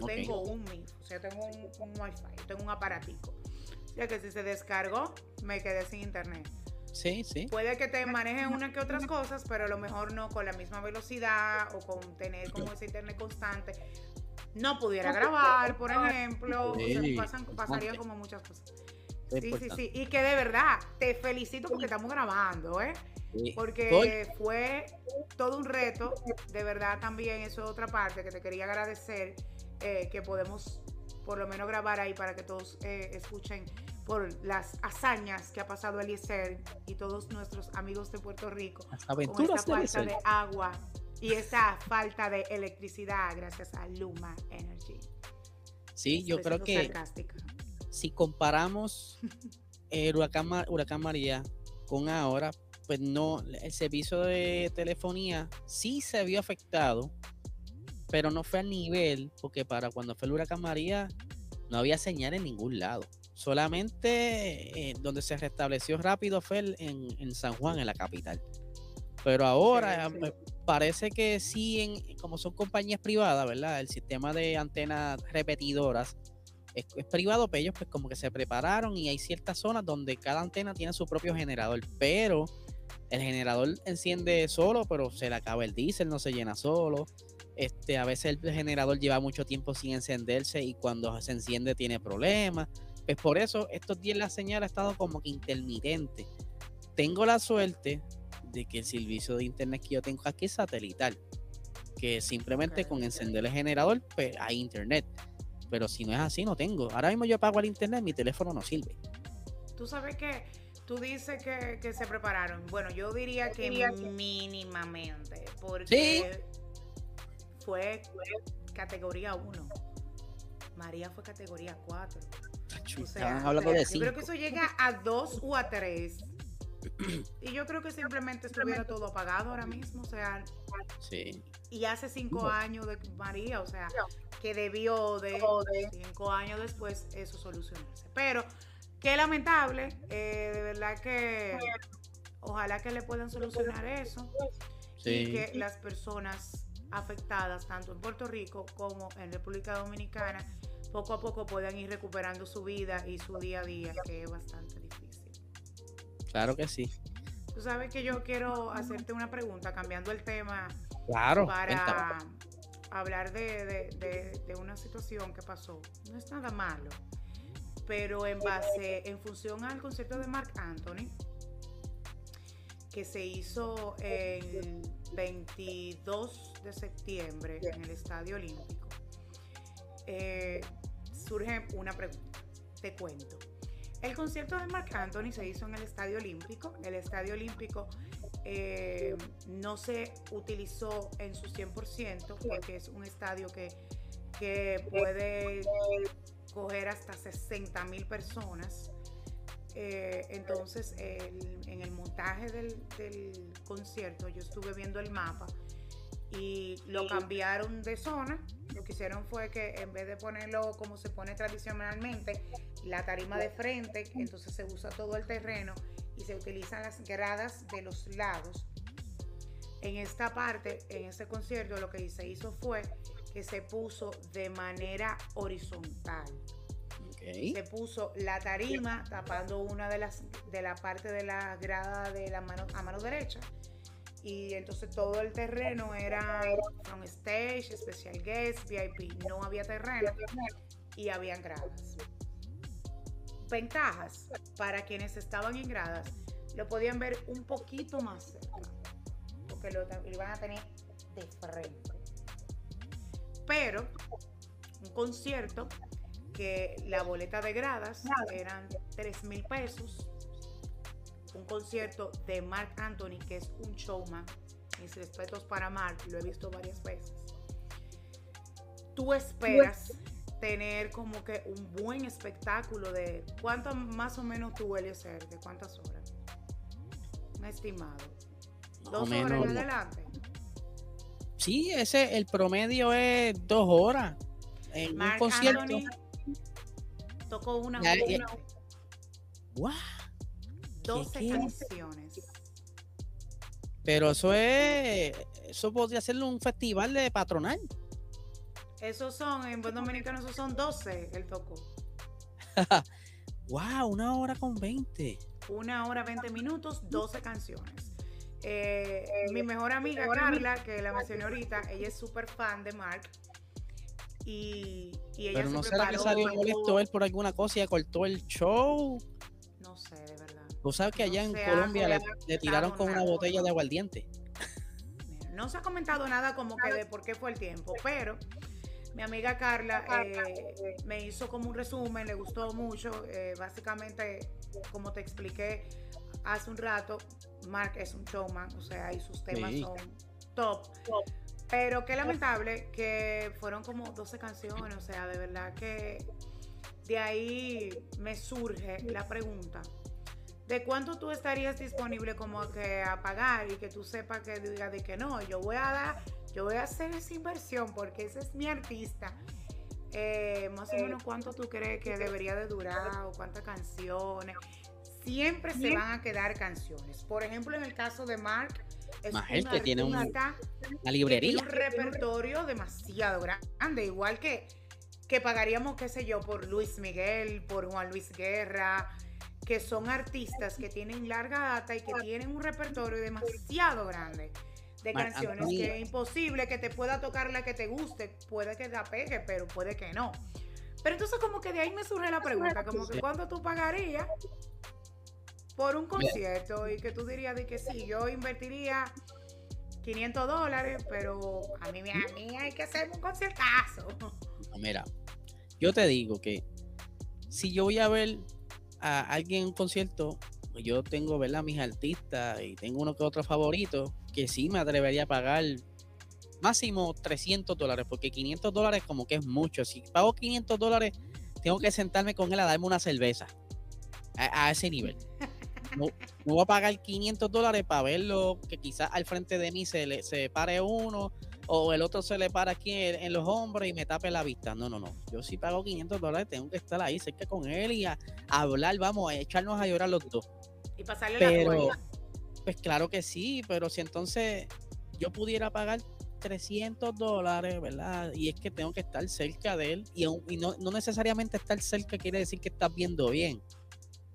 Yo tengo un MIF, o sea, tengo un, un wifi, yo tengo un aparatico. Ya que si se descargó, me quedé sin internet. Sí, sí. Puede que te manejen unas que otras cosas, pero a lo mejor no con la misma velocidad o con tener como ese internet constante. No pudiera grabar, por ejemplo. pasarían como muchas cosas. Sí, sí, sí. Y que de verdad, te felicito porque estamos grabando, ¿eh? Porque fue todo un reto. De verdad también eso es otra parte que te quería agradecer, eh, que podemos por lo menos grabar ahí para que todos eh, escuchen por las hazañas que ha pasado Eliezer y todos nuestros amigos de Puerto Rico con esta falta de agua y esa falta de electricidad gracias a Luma Energy. Sí, yo creo que si comparamos <laughs> el huracán, huracán María con ahora, pues no, el servicio de telefonía sí se vio afectado, pero no fue a nivel, porque para cuando fue el huracán María no había señal en ningún lado. Solamente eh, donde se restableció rápido fue en, San Juan, en la capital. Pero ahora parece que sí, en, como son compañías privadas, ¿verdad? El sistema de antenas repetidoras es, privado, pero ellos pues como que se prepararon y hay ciertas zonas donde cada antena tiene su propio generador, pero el generador enciende solo, pero se le acaba el diésel, no se llena solo. Este, a veces el generador lleva mucho tiempo sin encenderse y cuando se enciende tiene problemas. Pues por eso estos días la señal ha estado como que intermitente. Tengo la suerte de que el servicio de internet que yo tengo aquí es satelital, que simplemente con encender el generador pues, hay internet. Pero si no es así, no tengo. Ahora mismo yo apago el internet, mi teléfono no sirve. Tú sabes que tú dices que, se prepararon. Bueno, yo diría que mínimamente, porque fue categoría 1. María fue categoría 4. O sea, hablando de yo creo que eso llega a 2 o a 3. <clears throat> y yo creo que simplemente estuviera todo apagado ahora mismo. O sea, sí. y hace 5 años de María, o sea, que debió de 5 años después eso solucionarse. Pero qué lamentable, eh, de verdad que ojalá que le puedan solucionar eso y que las personas afectadas, tanto en Puerto Rico como en República Dominicana, poco a poco puedan ir recuperando su vida y su día a día, que es bastante difícil. Claro que sí. Tú sabes que yo quiero hacerte una pregunta, cambiando el tema. Claro. Para hablar de, de, una situación que pasó. No es nada malo, pero en base, en función al concierto de Mark Anthony, que se hizo el 22 de septiembre en el Estadio Olímpico, eh, surge una pregunta. Te cuento. El concierto de Mark Anthony se hizo en el Estadio Olímpico. El Estadio Olímpico eh, no se utilizó en su 100% porque es un estadio que, puede coger hasta 60 mil personas. Eh, entonces, en el montaje del, del, concierto, yo estuve viendo el mapa y lo cambiaron de zona. Lo que hicieron fue que en vez de ponerlo como se pone tradicionalmente, la tarima de frente, entonces se usa todo el terreno y se utilizan las gradas de los lados. En esta parte, en este concierto, lo que se hizo fue que se puso de manera horizontal. Se puso la tarima tapando una de las de la parte de la grada de la mano a mano derecha y entonces todo el terreno era on stage, special guest, VIP, no había terreno y habían gradas. Ventajas para quienes estaban en gradas, lo podían ver un poquito más cerca, porque lo, iban a tener de frente. Pero un concierto que la boleta de gradas eran 3 mil pesos un concierto de Mark Anthony, que es un showman. Mis respetos para Mark, lo he visto varias veces. Tú esperas tener como que un buen espectáculo de cuánto más o menos tú ser, de cuántas horas. Un estimado. Dos horas en adelante. Sí, ese el promedio es dos horas. En un concierto. Tocó una, hora. 12 canciones. Pero eso es, eso podría ser un festival de patronal. Esos son, en buen dominicano, esos son 12, el tocó. <laughs> wow, una hora con 20. Una hora 20 minutos, 12 canciones. Eh, mi mejor amiga Carla, que la mencioné ahorita, ella es súper fan de Mark. Y, y ella Pero no será que salió molesto él por alguna cosa y cortó el show. No sé, de verdad. Tú sabes que allá en Colombia le, tiraron con una botella de aguardiente. No se ha comentado nada como que de por qué fue el tiempo, pero mi amiga Carla eh, me hizo como un resumen, le gustó mucho. Eh, básicamente, como te expliqué hace un rato, Mark es un showman, o sea, y sus temas son top. Pero qué lamentable que fueron como 12 canciones, o sea, de verdad que de ahí me surge la pregunta de cuánto tú estarías disponible como que a pagar y que tú sepas que diga de que no, yo voy a dar, yo voy a hacer esa inversión porque ese es mi artista. Eh, más o menos cuánto tú crees que debería de durar o cuántas canciones. Siempre se van a quedar canciones. Por ejemplo, en el caso de Mark, es una, que tiene una librería. un repertorio demasiado grande, igual que, que pagaríamos, qué sé yo, por Luis Miguel, por Juan Luis Guerra, que son artistas que tienen larga data y que tienen un repertorio demasiado grande de canciones que es imposible que te pueda tocar la que te guste, puede que la pegue, pero puede que no. Pero entonces como que de ahí me surge la pregunta, como que cuánto tú pagarías por un concierto y que tú dirías de que sí, yo invertiría 500 dólares, pero a mí, a mí hay que hacer un conciertazo. mira, yo te digo que si yo voy a ver a alguien en un concierto, yo tengo, ¿verdad? Mis artistas y tengo uno que otro favorito, que sí me atrevería a pagar máximo 300 dólares, porque 500 dólares como que es mucho. Si pago 500 dólares, tengo que sentarme con él a darme una cerveza. A, ese nivel. <laughs> No, no, voy a pagar 500 dólares para verlo, que quizás al frente de mí se, le, se pare uno o el otro se le para aquí en, los hombros y me tape la vista. No, no, no. Yo si pago 500 dólares, tengo que estar ahí cerca con él y a, hablar, vamos, a echarnos a llorar los dos. Y pasarle pero, Pues claro que sí, pero si entonces yo pudiera pagar 300 dólares, ¿verdad? Y es que tengo que estar cerca de él. Y, no, necesariamente estar cerca quiere decir que estás viendo bien.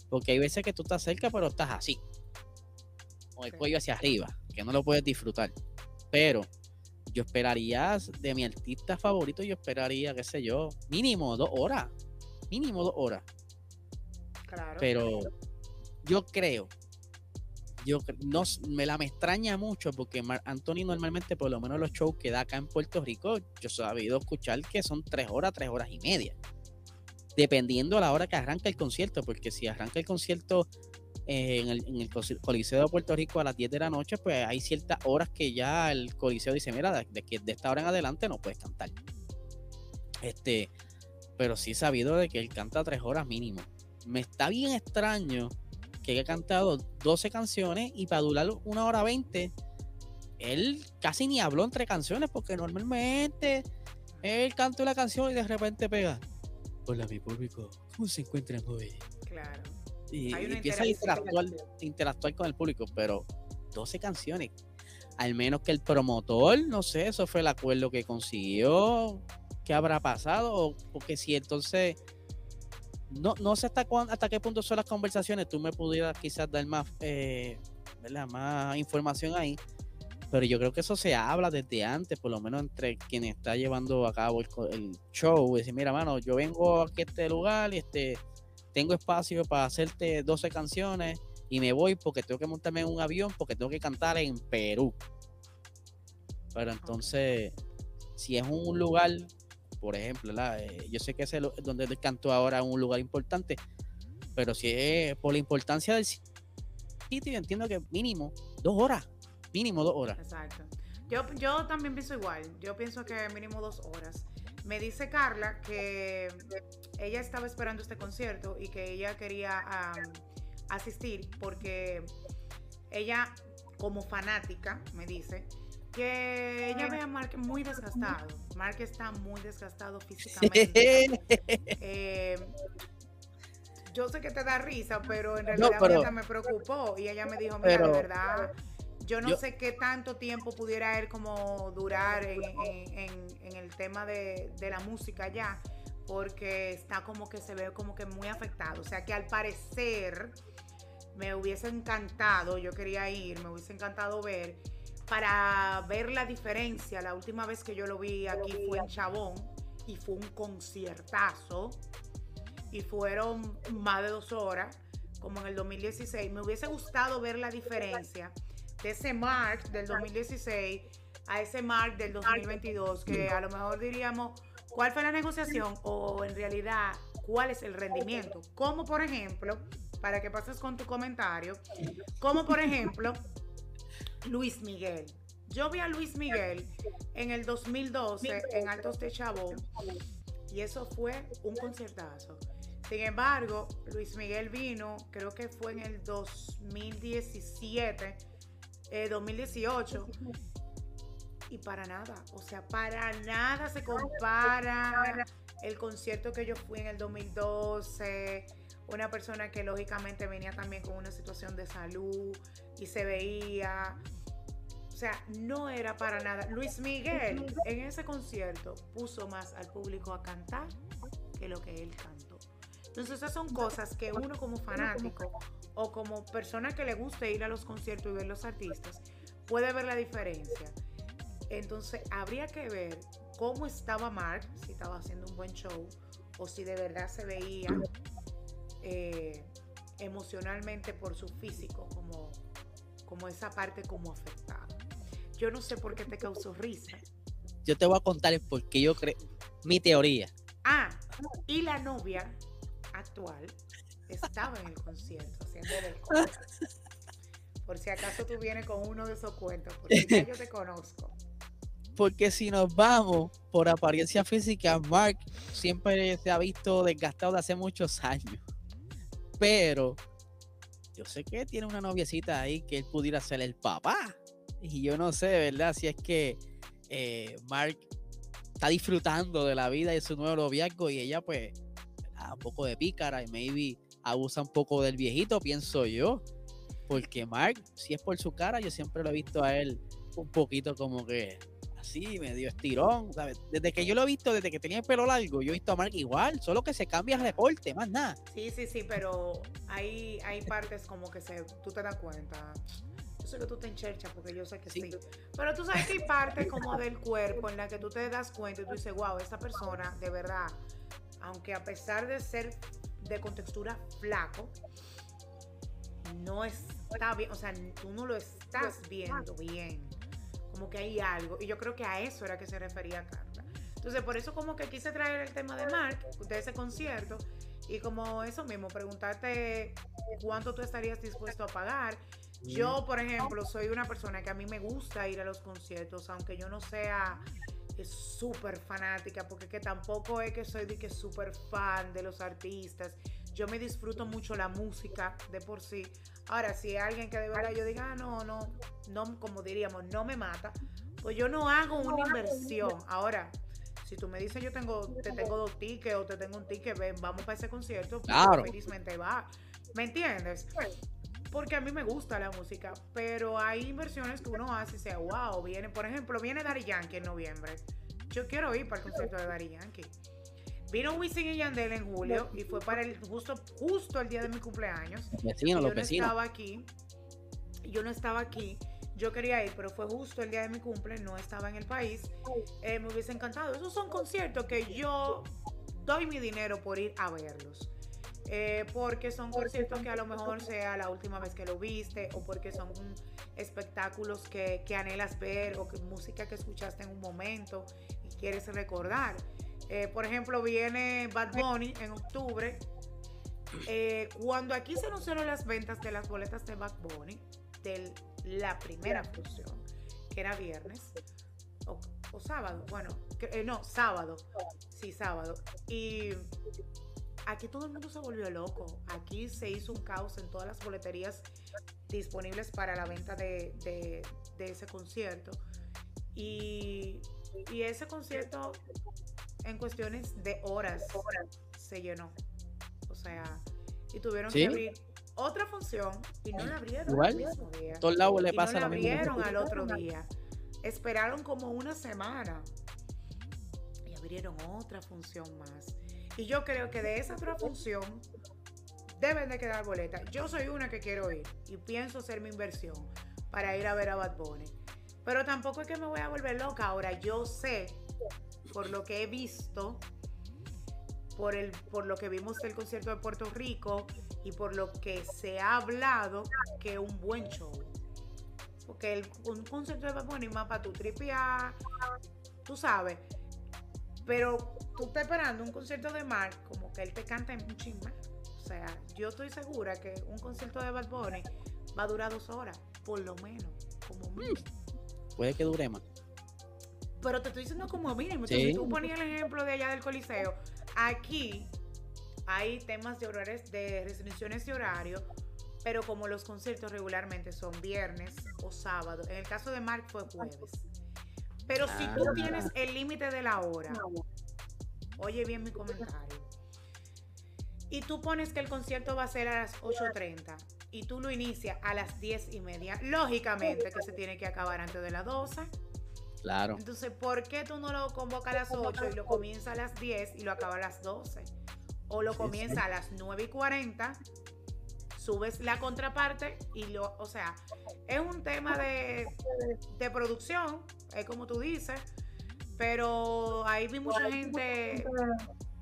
Porque hay veces que tú estás cerca, pero estás así. Con el cuello hacia arriba, que no lo puedes disfrutar. Pero yo esperaría de mi artista favorito, yo esperaría, qué sé yo, mínimo dos horas. Mínimo dos horas. Claro. Pero yo creo yo no me la me extraña mucho porque Anthony normalmente por lo menos los shows que da acá en Puerto Rico yo he sabido escuchar que son tres horas tres horas y media dependiendo a la hora que arranca el concierto porque si arranca el concierto eh, en, el, Coliseo de Puerto Rico a las 10 de la noche pues hay ciertas horas que ya el Coliseo dice mira de, que de esta hora en adelante no puedes cantar este pero sí sabido de que él canta tres horas mínimo me está bien extraño que haya cantado 12 canciones y para durar una hora 20, él casi ni habló entre canciones porque normalmente él canta una canción y de repente pega. Hola mi público, ¿cómo se encuentran hoy? Claro. Y, empieza a interactuar, interactuar con el público, pero 12 canciones. Al menos que el promotor, no sé, eso fue el acuerdo que consiguió. ¿Qué habrá pasado? Porque si entonces no, no sé hasta, hasta qué punto son las conversaciones, tú me pudieras quizás dar más, eh, más información ahí, pero yo creo que eso se habla desde antes, por lo menos entre quien está llevando a cabo el, show, decir, mira, mano, yo vengo aquí a este lugar y este, tengo espacio para hacerte 12 canciones y me voy porque tengo que montarme en un avión porque tengo que cantar en Perú. Pero entonces, si es un lugar por ejemplo, eh, yo sé que es donde el canto ahora un lugar importante, pero si es por la importancia del sitio, entiendo que mínimo dos horas, mínimo dos horas. Exacto. Yo, yo también pienso igual, yo pienso que mínimo dos horas. Me dice Carla que ella estaba esperando este concierto y que ella quería asistir porque ella, como fanática, me dice, que ella ve a Mark muy desgastado. Mark está muy desgastado físicamente. <laughs> Eh, yo sé que te da risa, pero en realidad me preocupó y ella me dijo, mira, de verdad, yo no sé qué tanto tiempo pudiera él como durar en, el tema de, de, la música ya, porque está como que se ve como que muy afectado. O sea que al parecer me hubiese encantado, yo quería ir, me hubiese encantado ver para ver la diferencia. La última vez que yo lo vi aquí fue en Chabón y fue un conciertazo y fueron más de dos horas, como en el 2016. Me hubiese gustado ver la diferencia de ese Mark del 2016 a ese Mark del 2022, que a lo mejor diríamos cuál fue la negociación o en realidad cuál es el rendimiento. Como por ejemplo, para que pases con tu comentario, como por ejemplo Luis Miguel. Yo vi a Luis Miguel en el 2012 en Altos de Chabón y eso fue un conciertazo. Sin embargo, Luis Miguel vino, creo que fue en el 2017, 2018, eh, y para nada, o sea, para nada se compara el concierto que yo fui en el 2012, una persona que lógicamente venía también con una situación de salud y se veía. O sea, no era para nada. Luis Miguel en ese concierto puso más al público a cantar que lo que él cantó. Entonces esas son cosas que uno como fanático o como persona que le gusta ir a los conciertos y ver los artistas puede ver la diferencia. Entonces habría que ver cómo estaba Mark, si estaba haciendo un buen show o si de verdad se veía eh, emocionalmente por su físico como, como esa parte como afectada. Yo no sé por qué te causó risa. Yo te voy a contar el por qué yo creo, mi teoría. Ah, y la novia actual estaba en el concierto haciendo del Por si acaso tú vienes con uno de esos cuentos, porque ya yo te conozco. Porque si nos vamos por apariencia física, Mark siempre se ha visto desgastado de hace muchos años. Pero yo sé que tiene una noviecita ahí que él pudiera ser el papá. Y yo no sé, ¿verdad? Si es que eh, Mark está disfrutando de la vida y su nuevo noviazgo y ella pues un poco de pícara y maybe abusa un poco del viejito, pienso yo. Porque Mark, si es por su cara, yo siempre lo he visto a él un poquito como que así, medio estirón, ¿sabes? Desde que yo lo he visto, desde que tenía el pelo largo, yo he visto a Mark igual, solo que se cambia el reporte, más nada. Sí, sí, sí, pero hay, hay partes como que se, tú te das cuenta. Yo sé que tú te encherchas porque yo sé que sí. Pero tú sabes que hay partes como del cuerpo en la que tú te das cuenta y tú dices, wow, esta persona, de verdad, aunque a pesar de ser de contextura flaco, no está bien, o sea, tú no lo estás viendo bien como que hay algo. Y yo creo que a eso era que se refería Carla. Entonces, por eso como que quise traer el tema de Mark, de ese concierto, y como eso mismo, preguntarte cuánto tú estarías dispuesto a pagar. Yo, por ejemplo, soy una persona que a mí me gusta ir a los conciertos, aunque yo no sea súper fanática, porque que tampoco es que soy de que súper fan de los artistas. Yo me disfruto mucho la música de por sí. Ahora, si hay alguien que de verdad yo diga, ah, no, no, no, como diríamos, no me mata, pues yo no hago una inversión. Ahora, si tú me dices yo tengo, te tengo dos tickets o te tengo un ticket, ven, vamos para ese concierto, pues claro. felizmente va. ¿Me entiendes? Porque a mí me gusta la música, pero hay inversiones que uno hace y dice, wow, viene, por ejemplo, viene Daddy Yankee en noviembre. Yo quiero ir para el concierto de Daddy Yankee. Vino Wisin y Yandel en julio y fue para el justo, justo el día de mi cumpleaños. Vecino, yo no estaba aquí. Yo no estaba aquí. Yo quería ir, pero fue justo el día de mi cumple, no estaba en el país. Eh, me hubiese encantado. Esos son conciertos que yo doy mi dinero por ir a verlos. Eh, porque son conciertos que a lo mejor sea la última vez que lo viste o porque son espectáculos que, que anhelas ver o que música que escuchaste en un momento y quieres recordar. Eh, por ejemplo, viene Bad Bunny en octubre. Eh, cuando aquí se anunciaron las ventas de las boletas de Bad Bunny, de la primera función, que era viernes o, sábado, bueno, eh, no, sábado, sí, sábado. Y aquí todo el mundo se volvió loco. Aquí se hizo un caos en todas las boleterías disponibles para la venta de, ese concierto. Y, y ese concierto en cuestiones de horas, se llenó. O sea, y tuvieron que abrir otra función y no la abrieron Igual, el mismo día. Todo el lado le pasa no la abrieron al otro día. Esperaron como una semana y abrieron otra función más. Y yo creo que de esa otra función deben de quedar boletas. Yo soy una que quiero ir y pienso hacer mi inversión para ir a ver a Bad Bunny. Pero tampoco es que me voy a volver loca. Ahora yo sé por lo que he visto, por, el, por lo que vimos del concierto de Puerto Rico y por lo que se ha hablado, que un buen show. Porque el, un concierto de Bad Bunny más para tu tripear, tú sabes. Pero tú estás esperando un concierto de Mark, como que él te canta en un chisme. O sea, yo estoy segura que un concierto de Bad Bunny va a durar dos horas, por lo menos, como mínimo. Puede que dure más pero te estoy diciendo como mínimo. Si tú ponías el ejemplo de allá del Coliseo, aquí hay temas de horarios, de restricciones de horario, pero como los conciertos regularmente son viernes o sábado, en el caso de Mark fue jueves. Pero si tú ah. tienes el límite de la hora, oye bien mi comentario, y tú pones que el concierto va a ser a las 8.30 y tú lo inicias a las 10 y media, lógicamente que se tiene que acabar antes de las 12 Claro. Entonces, ¿por qué tú no lo convocas a las 8 y lo comienza a las 10 y lo acaba a las 12? O lo comienza a las 9 y 40, subes la contraparte y lo, o sea, es un tema de, de producción, es como tú dices, pero ahí vi mucha gente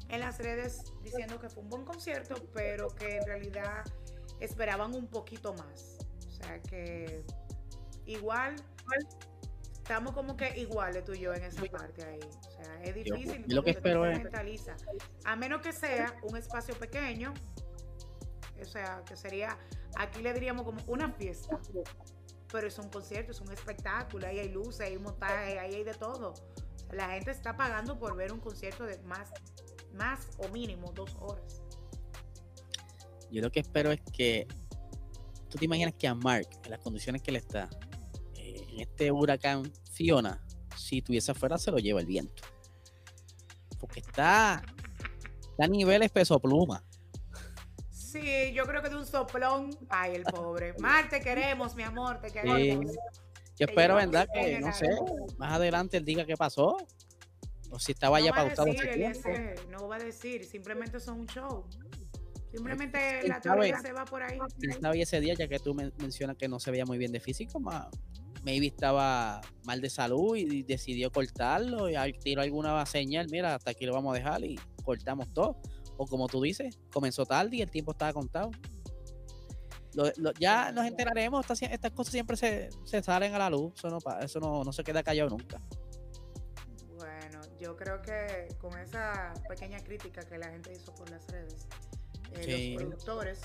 en las redes diciendo que fue un buen concierto, pero que en realidad esperaban un poquito más. O sea que igual estamos como que iguales tú y yo en esa parte ahí. O sea, es difícil. lo que espero es. A menos que sea un espacio pequeño, o sea, que sería, aquí le diríamos como una fiesta. Pero es un concierto, es un espectáculo, ahí hay luces, hay montaje, ahí hay de todo. La gente está pagando por ver un concierto de más, más o mínimo dos horas. Yo lo que espero es que tú te imaginas que a Mark, en las condiciones que le está, este huracán Fiona, si tuviese afuera, se lo lleva el viento. Porque está, a niveles peso pluma. Sí, yo creo que de un soplón. Ay, el pobre. <laughs> Mar, te queremos, mi amor, te queremos. Yo espero, ¿verdad? Que, no sé, más adelante él diga qué pasó. O si estaba ya pautado No va a decir, simplemente son un show. Simplemente la teoría se va por ahí. Estaba ese día, ya que tú mencionas que no se veía muy bien de físico, más maybe estaba mal de salud y decidió cortarlo y tiró alguna señal, mira, hasta aquí lo vamos a dejar y cortamos todo. O como tú dices, comenzó tarde y el tiempo estaba contado. Ya nos enteraremos, estas, cosas siempre se, salen a la luz, eso, no, eso no, se queda callado nunca. Bueno, yo creo que con esa pequeña crítica que la gente hizo por las redes, eh, los productores,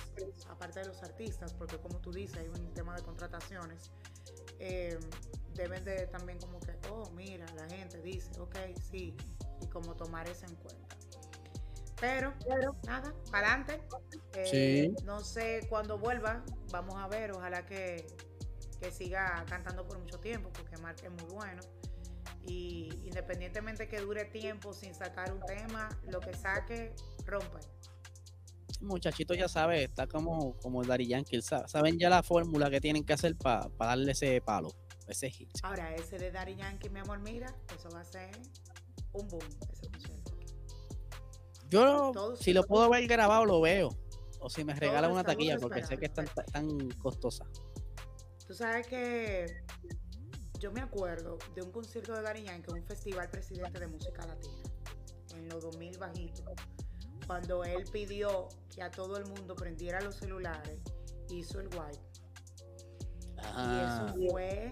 aparte de los artistas, porque como tú dices, hay un tema de contrataciones, eh, deben de también como que, oh, mira, la gente dice, ok, sí, y como tomar eso en cuenta. Pero, nada, para adelante. Eh, no sé cuándo vuelva, vamos a ver, ojalá que, siga cantando por mucho tiempo, porque Mark es muy bueno. Y independientemente que dure tiempo sin sacar un tema, lo que saque, rompe muchachito ya sabe, está como, como Dari Yankee, saben ya la fórmula que tienen que hacer para darle ese palo, ese hit. Ahora, ese de Dari Yankee, mi amor, mira, eso va a ser un boom, Yo, si lo puedo ver grabado, lo veo. O si me regalan una taquilla, porque sé que es tan, tan costosa. Tú sabes que yo me acuerdo de un concierto de Dari Yankee, un festival presidente de música latina, en los 2000 bajitos cuando él pidió que a todo el mundo prendiera los celulares, hizo el wipe. Y eso ah. fue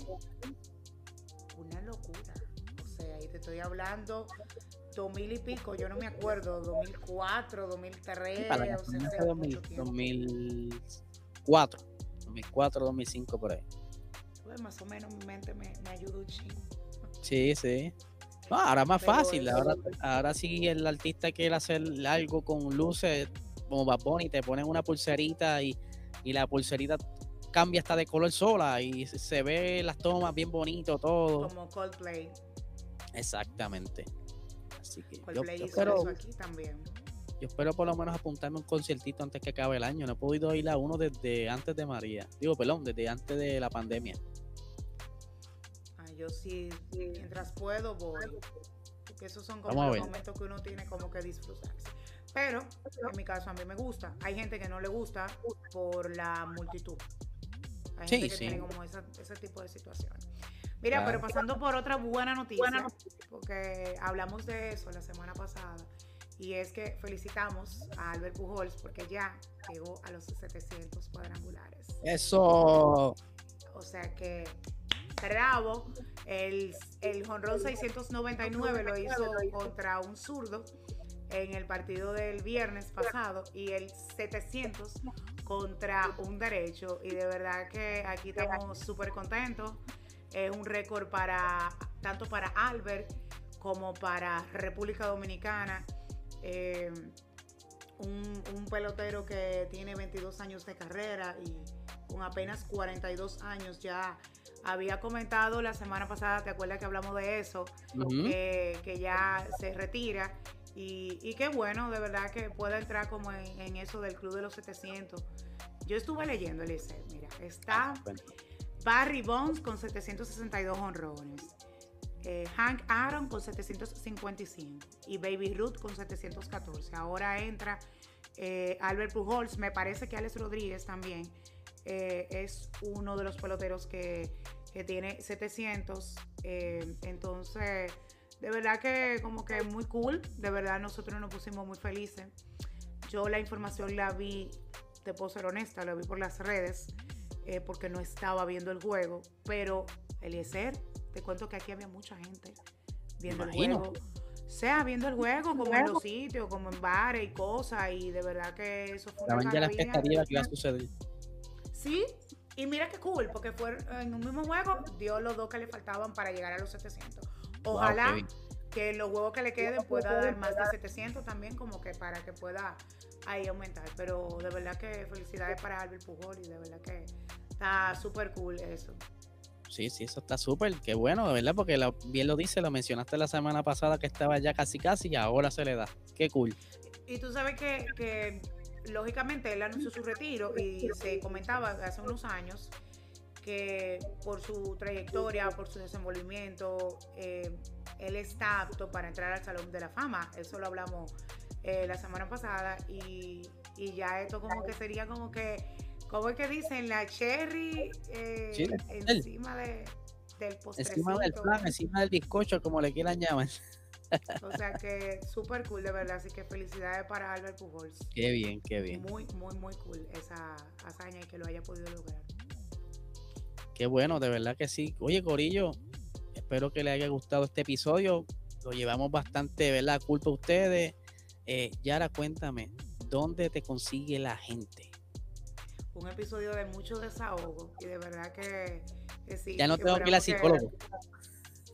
una locura. O sea, ahí te estoy hablando 2000 y pico, yo no me acuerdo, 2004, 2003, o sea, 2004, 2004, 2005 por ahí. Pues más o menos mi mente me, me ayuda un chingo. Sí, sí. No, ahora más fácil. Ahora, ahora sí el artista quiere hacer algo con luces como Bad y te ponen una pulserita y, la pulserita cambia hasta de color sola y se ve las tomas bien bonito todo. Como Coldplay. Exactamente. Así que yo, espero, aquí también. Yo espero por lo menos apuntarme un conciertito antes que acabe el año. No he podido ir a uno desde antes de María. Digo, perdón, desde antes de la pandemia yo sí, mientras puedo voy. Porque esos son como los momentos que uno tiene como que disfrutarse. Pero en mi caso a mí me gusta. Hay gente que no le gusta por la multitud. Hay gente que tiene como ese tipo de situaciones. Mira, pero pasando por otra buena noticia, porque hablamos de eso la semana pasada, y es que felicitamos a Albert Pujols porque ya llegó a los 700 cuadrangulares. Eso. O sea que bravo. El, el jonrón 699 lo hizo contra un zurdo en el partido del viernes pasado y el 700 contra un derecho. Y de verdad que aquí estamos súper contentos. Es un récord para tanto para Albert como para República Dominicana. Eh, un, un, pelotero que tiene 22 años de carrera y con apenas 42 años ya había comentado la semana pasada, ¿te acuerdas que hablamos de eso? que ya se retira. Y, qué bueno, de verdad, que pueda entrar como en, eso del Club de los 700. Yo estuve leyendo, Elise, mira, está ah, Barry Bonds con 762 honrones. Eh, Hank Aaron con 755 y Baby Ruth con 714. Ahora entra eh, Albert Pujols, me parece que Alex Rodríguez también eh, es uno de los peloteros que, tiene 700. Eh, entonces, de verdad que como que muy cool. De verdad nosotros nos pusimos muy felices. Yo la información la vi, te puedo ser honesta, la vi por las redes eh, porque no estaba viendo el juego. Pero, Eliezer, te cuento que aquí había mucha gente viendo el juego sea viendo el juego, como en los sitios, como en bares y cosas, y de verdad que eso fue una ya la expectativa que iba a suceder. Sí, y mira qué cool, porque fue en un mismo juego, dio los dos que le faltaban para llegar a los 700. Ojalá que los juegos que le queden pueda dar más de 700 también, como que para que pueda ahí aumentar. Pero de verdad que felicidades para Albert Pujol y de verdad que está súper cool eso. Sí, sí, eso está súper, qué bueno, de verdad, porque bien lo dice, lo mencionaste la semana pasada que estaba ya casi casi y ahora se le da. Qué cool. Y tú sabes que, que lógicamente él anunció su retiro y se comentaba hace unos años que por su trayectoria, por su desenvolvimiento, eh, él está apto para entrar al Salón de la Fama. Eso lo hablamos eh, la semana pasada y, ya esto como que sería como que, como es que dicen? La cherry eh, encima de, del postrecito. Encima del plan, encima del bizcocho, como le quieran llamar. <laughs> O sea que súper cool, de verdad. Así que felicidades para Albert Pujols. Qué bien, qué bien. Muy, muy, muy cool esa hazaña y que lo haya podido lograr. Qué bueno, de verdad que sí. Oye, Corillo, espero que les haya gustado este episodio. Lo llevamos bastante, ¿verdad? Culpa a ustedes. Eh, Yara, cuéntame, ¿dónde te consigue la gente? Un episodio de mucho desahogo y de verdad que, sí. Ya no tengo que ir a psicólogo.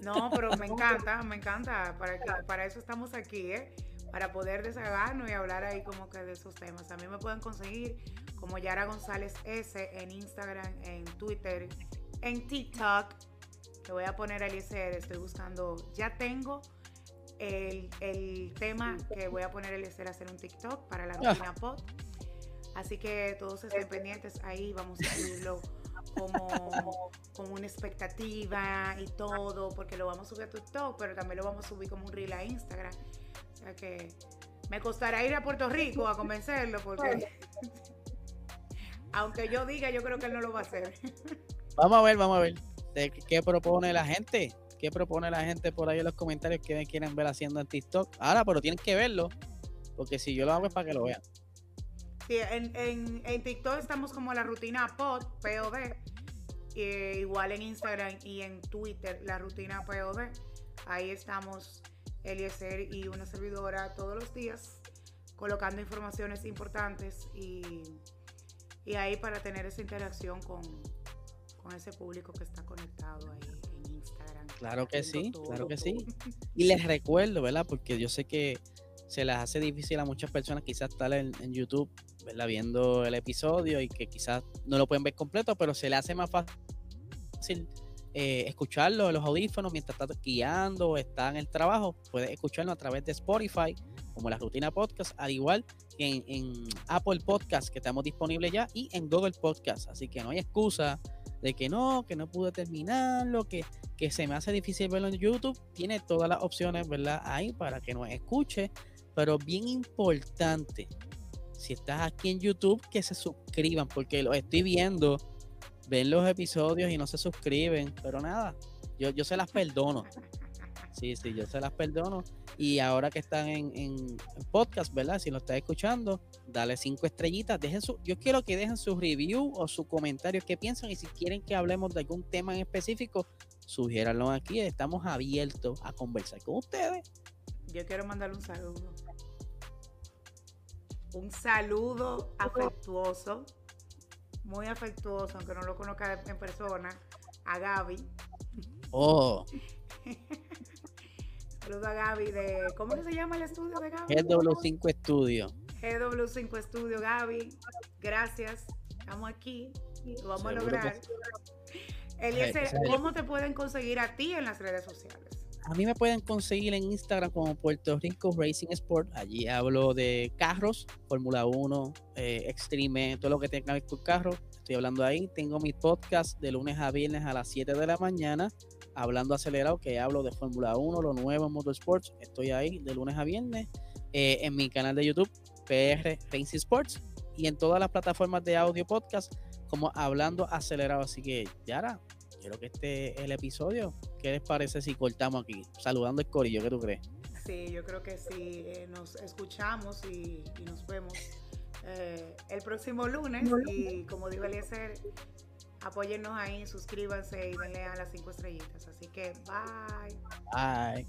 No, pero me encanta, me encanta. Para, para eso estamos aquí, ¿eh? Para poder desahogarnos y hablar ahí como que de esos temas. A mí me pueden conseguir como Yara González S en Instagram, en Twitter, en TikTok. Te voy a poner Eliezer, estoy buscando, ya tengo el, tema que voy a poner Eliezer a hacer un TikTok para la rutina ah. pod. Así que todos estén pendientes ahí, vamos a subirlo como, como una expectativa y todo, porque lo vamos a subir a TikTok, pero también lo vamos a subir como un reel a Instagram. O sea que me costará ir a Puerto Rico a convencerlo, porque <laughs> Aunque yo diga, yo creo que él no lo va a hacer. Vamos a ver, vamos a ver. ¿Qué propone la gente? ¿Qué propone la gente por ahí en los comentarios que me quieren ver haciendo en TikTok? Ahora, pero tienen que verlo. Porque si yo lo hago es para que lo vean. Sí, en, TikTok estamos como la rutina POD, POD. igual en Instagram y en Twitter, la rutina POD. Ahí estamos Eliezer y una servidora todos los días colocando informaciones importantes y y ahí para tener esa interacción con, ese público que está conectado ahí en. Claro que sí, claro que sí. <laughs> Y les recuerdo, ¿verdad? Porque yo sé que se les hace difícil a muchas personas quizás estar en, YouTube, ¿verdad? Viendo el episodio y que quizás no lo pueden ver completo, pero se les hace más fácil eh, escucharlo en los audífonos mientras está guiando o está en el trabajo. Puedes escucharlo a través de Spotify, como la rutina podcast, al igual que en, Apple Podcast, que estamos disponibles ya, y en Google Podcast. Así que no hay excusa de que no, que no pude terminarlo, que, que se me hace difícil verlo en YouTube. Tiene todas las opciones, ¿verdad? Ahí para que nos escuche. Pero bien importante, si estás aquí en YouTube, que se suscriban, porque lo estoy viendo ven los episodios y no se suscriben, pero nada, yo, yo se las perdono. Sí, sí, yo se las perdono. Y ahora que están en, podcast, ¿verdad? Si lo estás escuchando, dale cinco estrellitas. Dejen su, yo quiero que dejen su review o su comentario, qué piensan. Y si quieren que hablemos de algún tema en específico, sugiéranlo aquí. Estamos abiertos a conversar con ustedes. Yo quiero mandarle un saludo. Un saludo afectuoso muy afectuoso, aunque no lo conozca en persona, a Gaby. Oh. <laughs> Saludos a Gaby de. ¿Cómo se llama el estudio de Gaby? GW5 Estudio. GW5 Estudio, Gaby. Gracias. Estamos aquí. Lo vamos a lograr. Eliezer, ¿cómo te pueden conseguir a ti en las redes sociales? A mí me pueden conseguir en Instagram como Puerto Rico Racing Sport. Allí hablo de carros, Fórmula 1, eh, Extreme, todo lo que tenga que ver con carros. Estoy hablando ahí. Tengo mi podcast de lunes a viernes a las 7 de la mañana, hablando acelerado, que hablo de Fórmula 1, lo nuevo en Motorsports. Estoy ahí de lunes a viernes. Eh, en mi canal de YouTube, PR Racing Sports. Y en todas las plataformas de audio podcast, como hablando acelerado. Así que, Yara, quiero que este el episodio. ¿Qué les parece si cortamos aquí? Saludando el corillo, ¿qué tú crees? Sí, yo creo que sí. Eh, nos escuchamos y, nos vemos eh, el próximo lunes. Y como dijo Eliezer, Apóyennos ahí, suscríbanse y denle a las cinco estrellitas. Así que bye. Bye.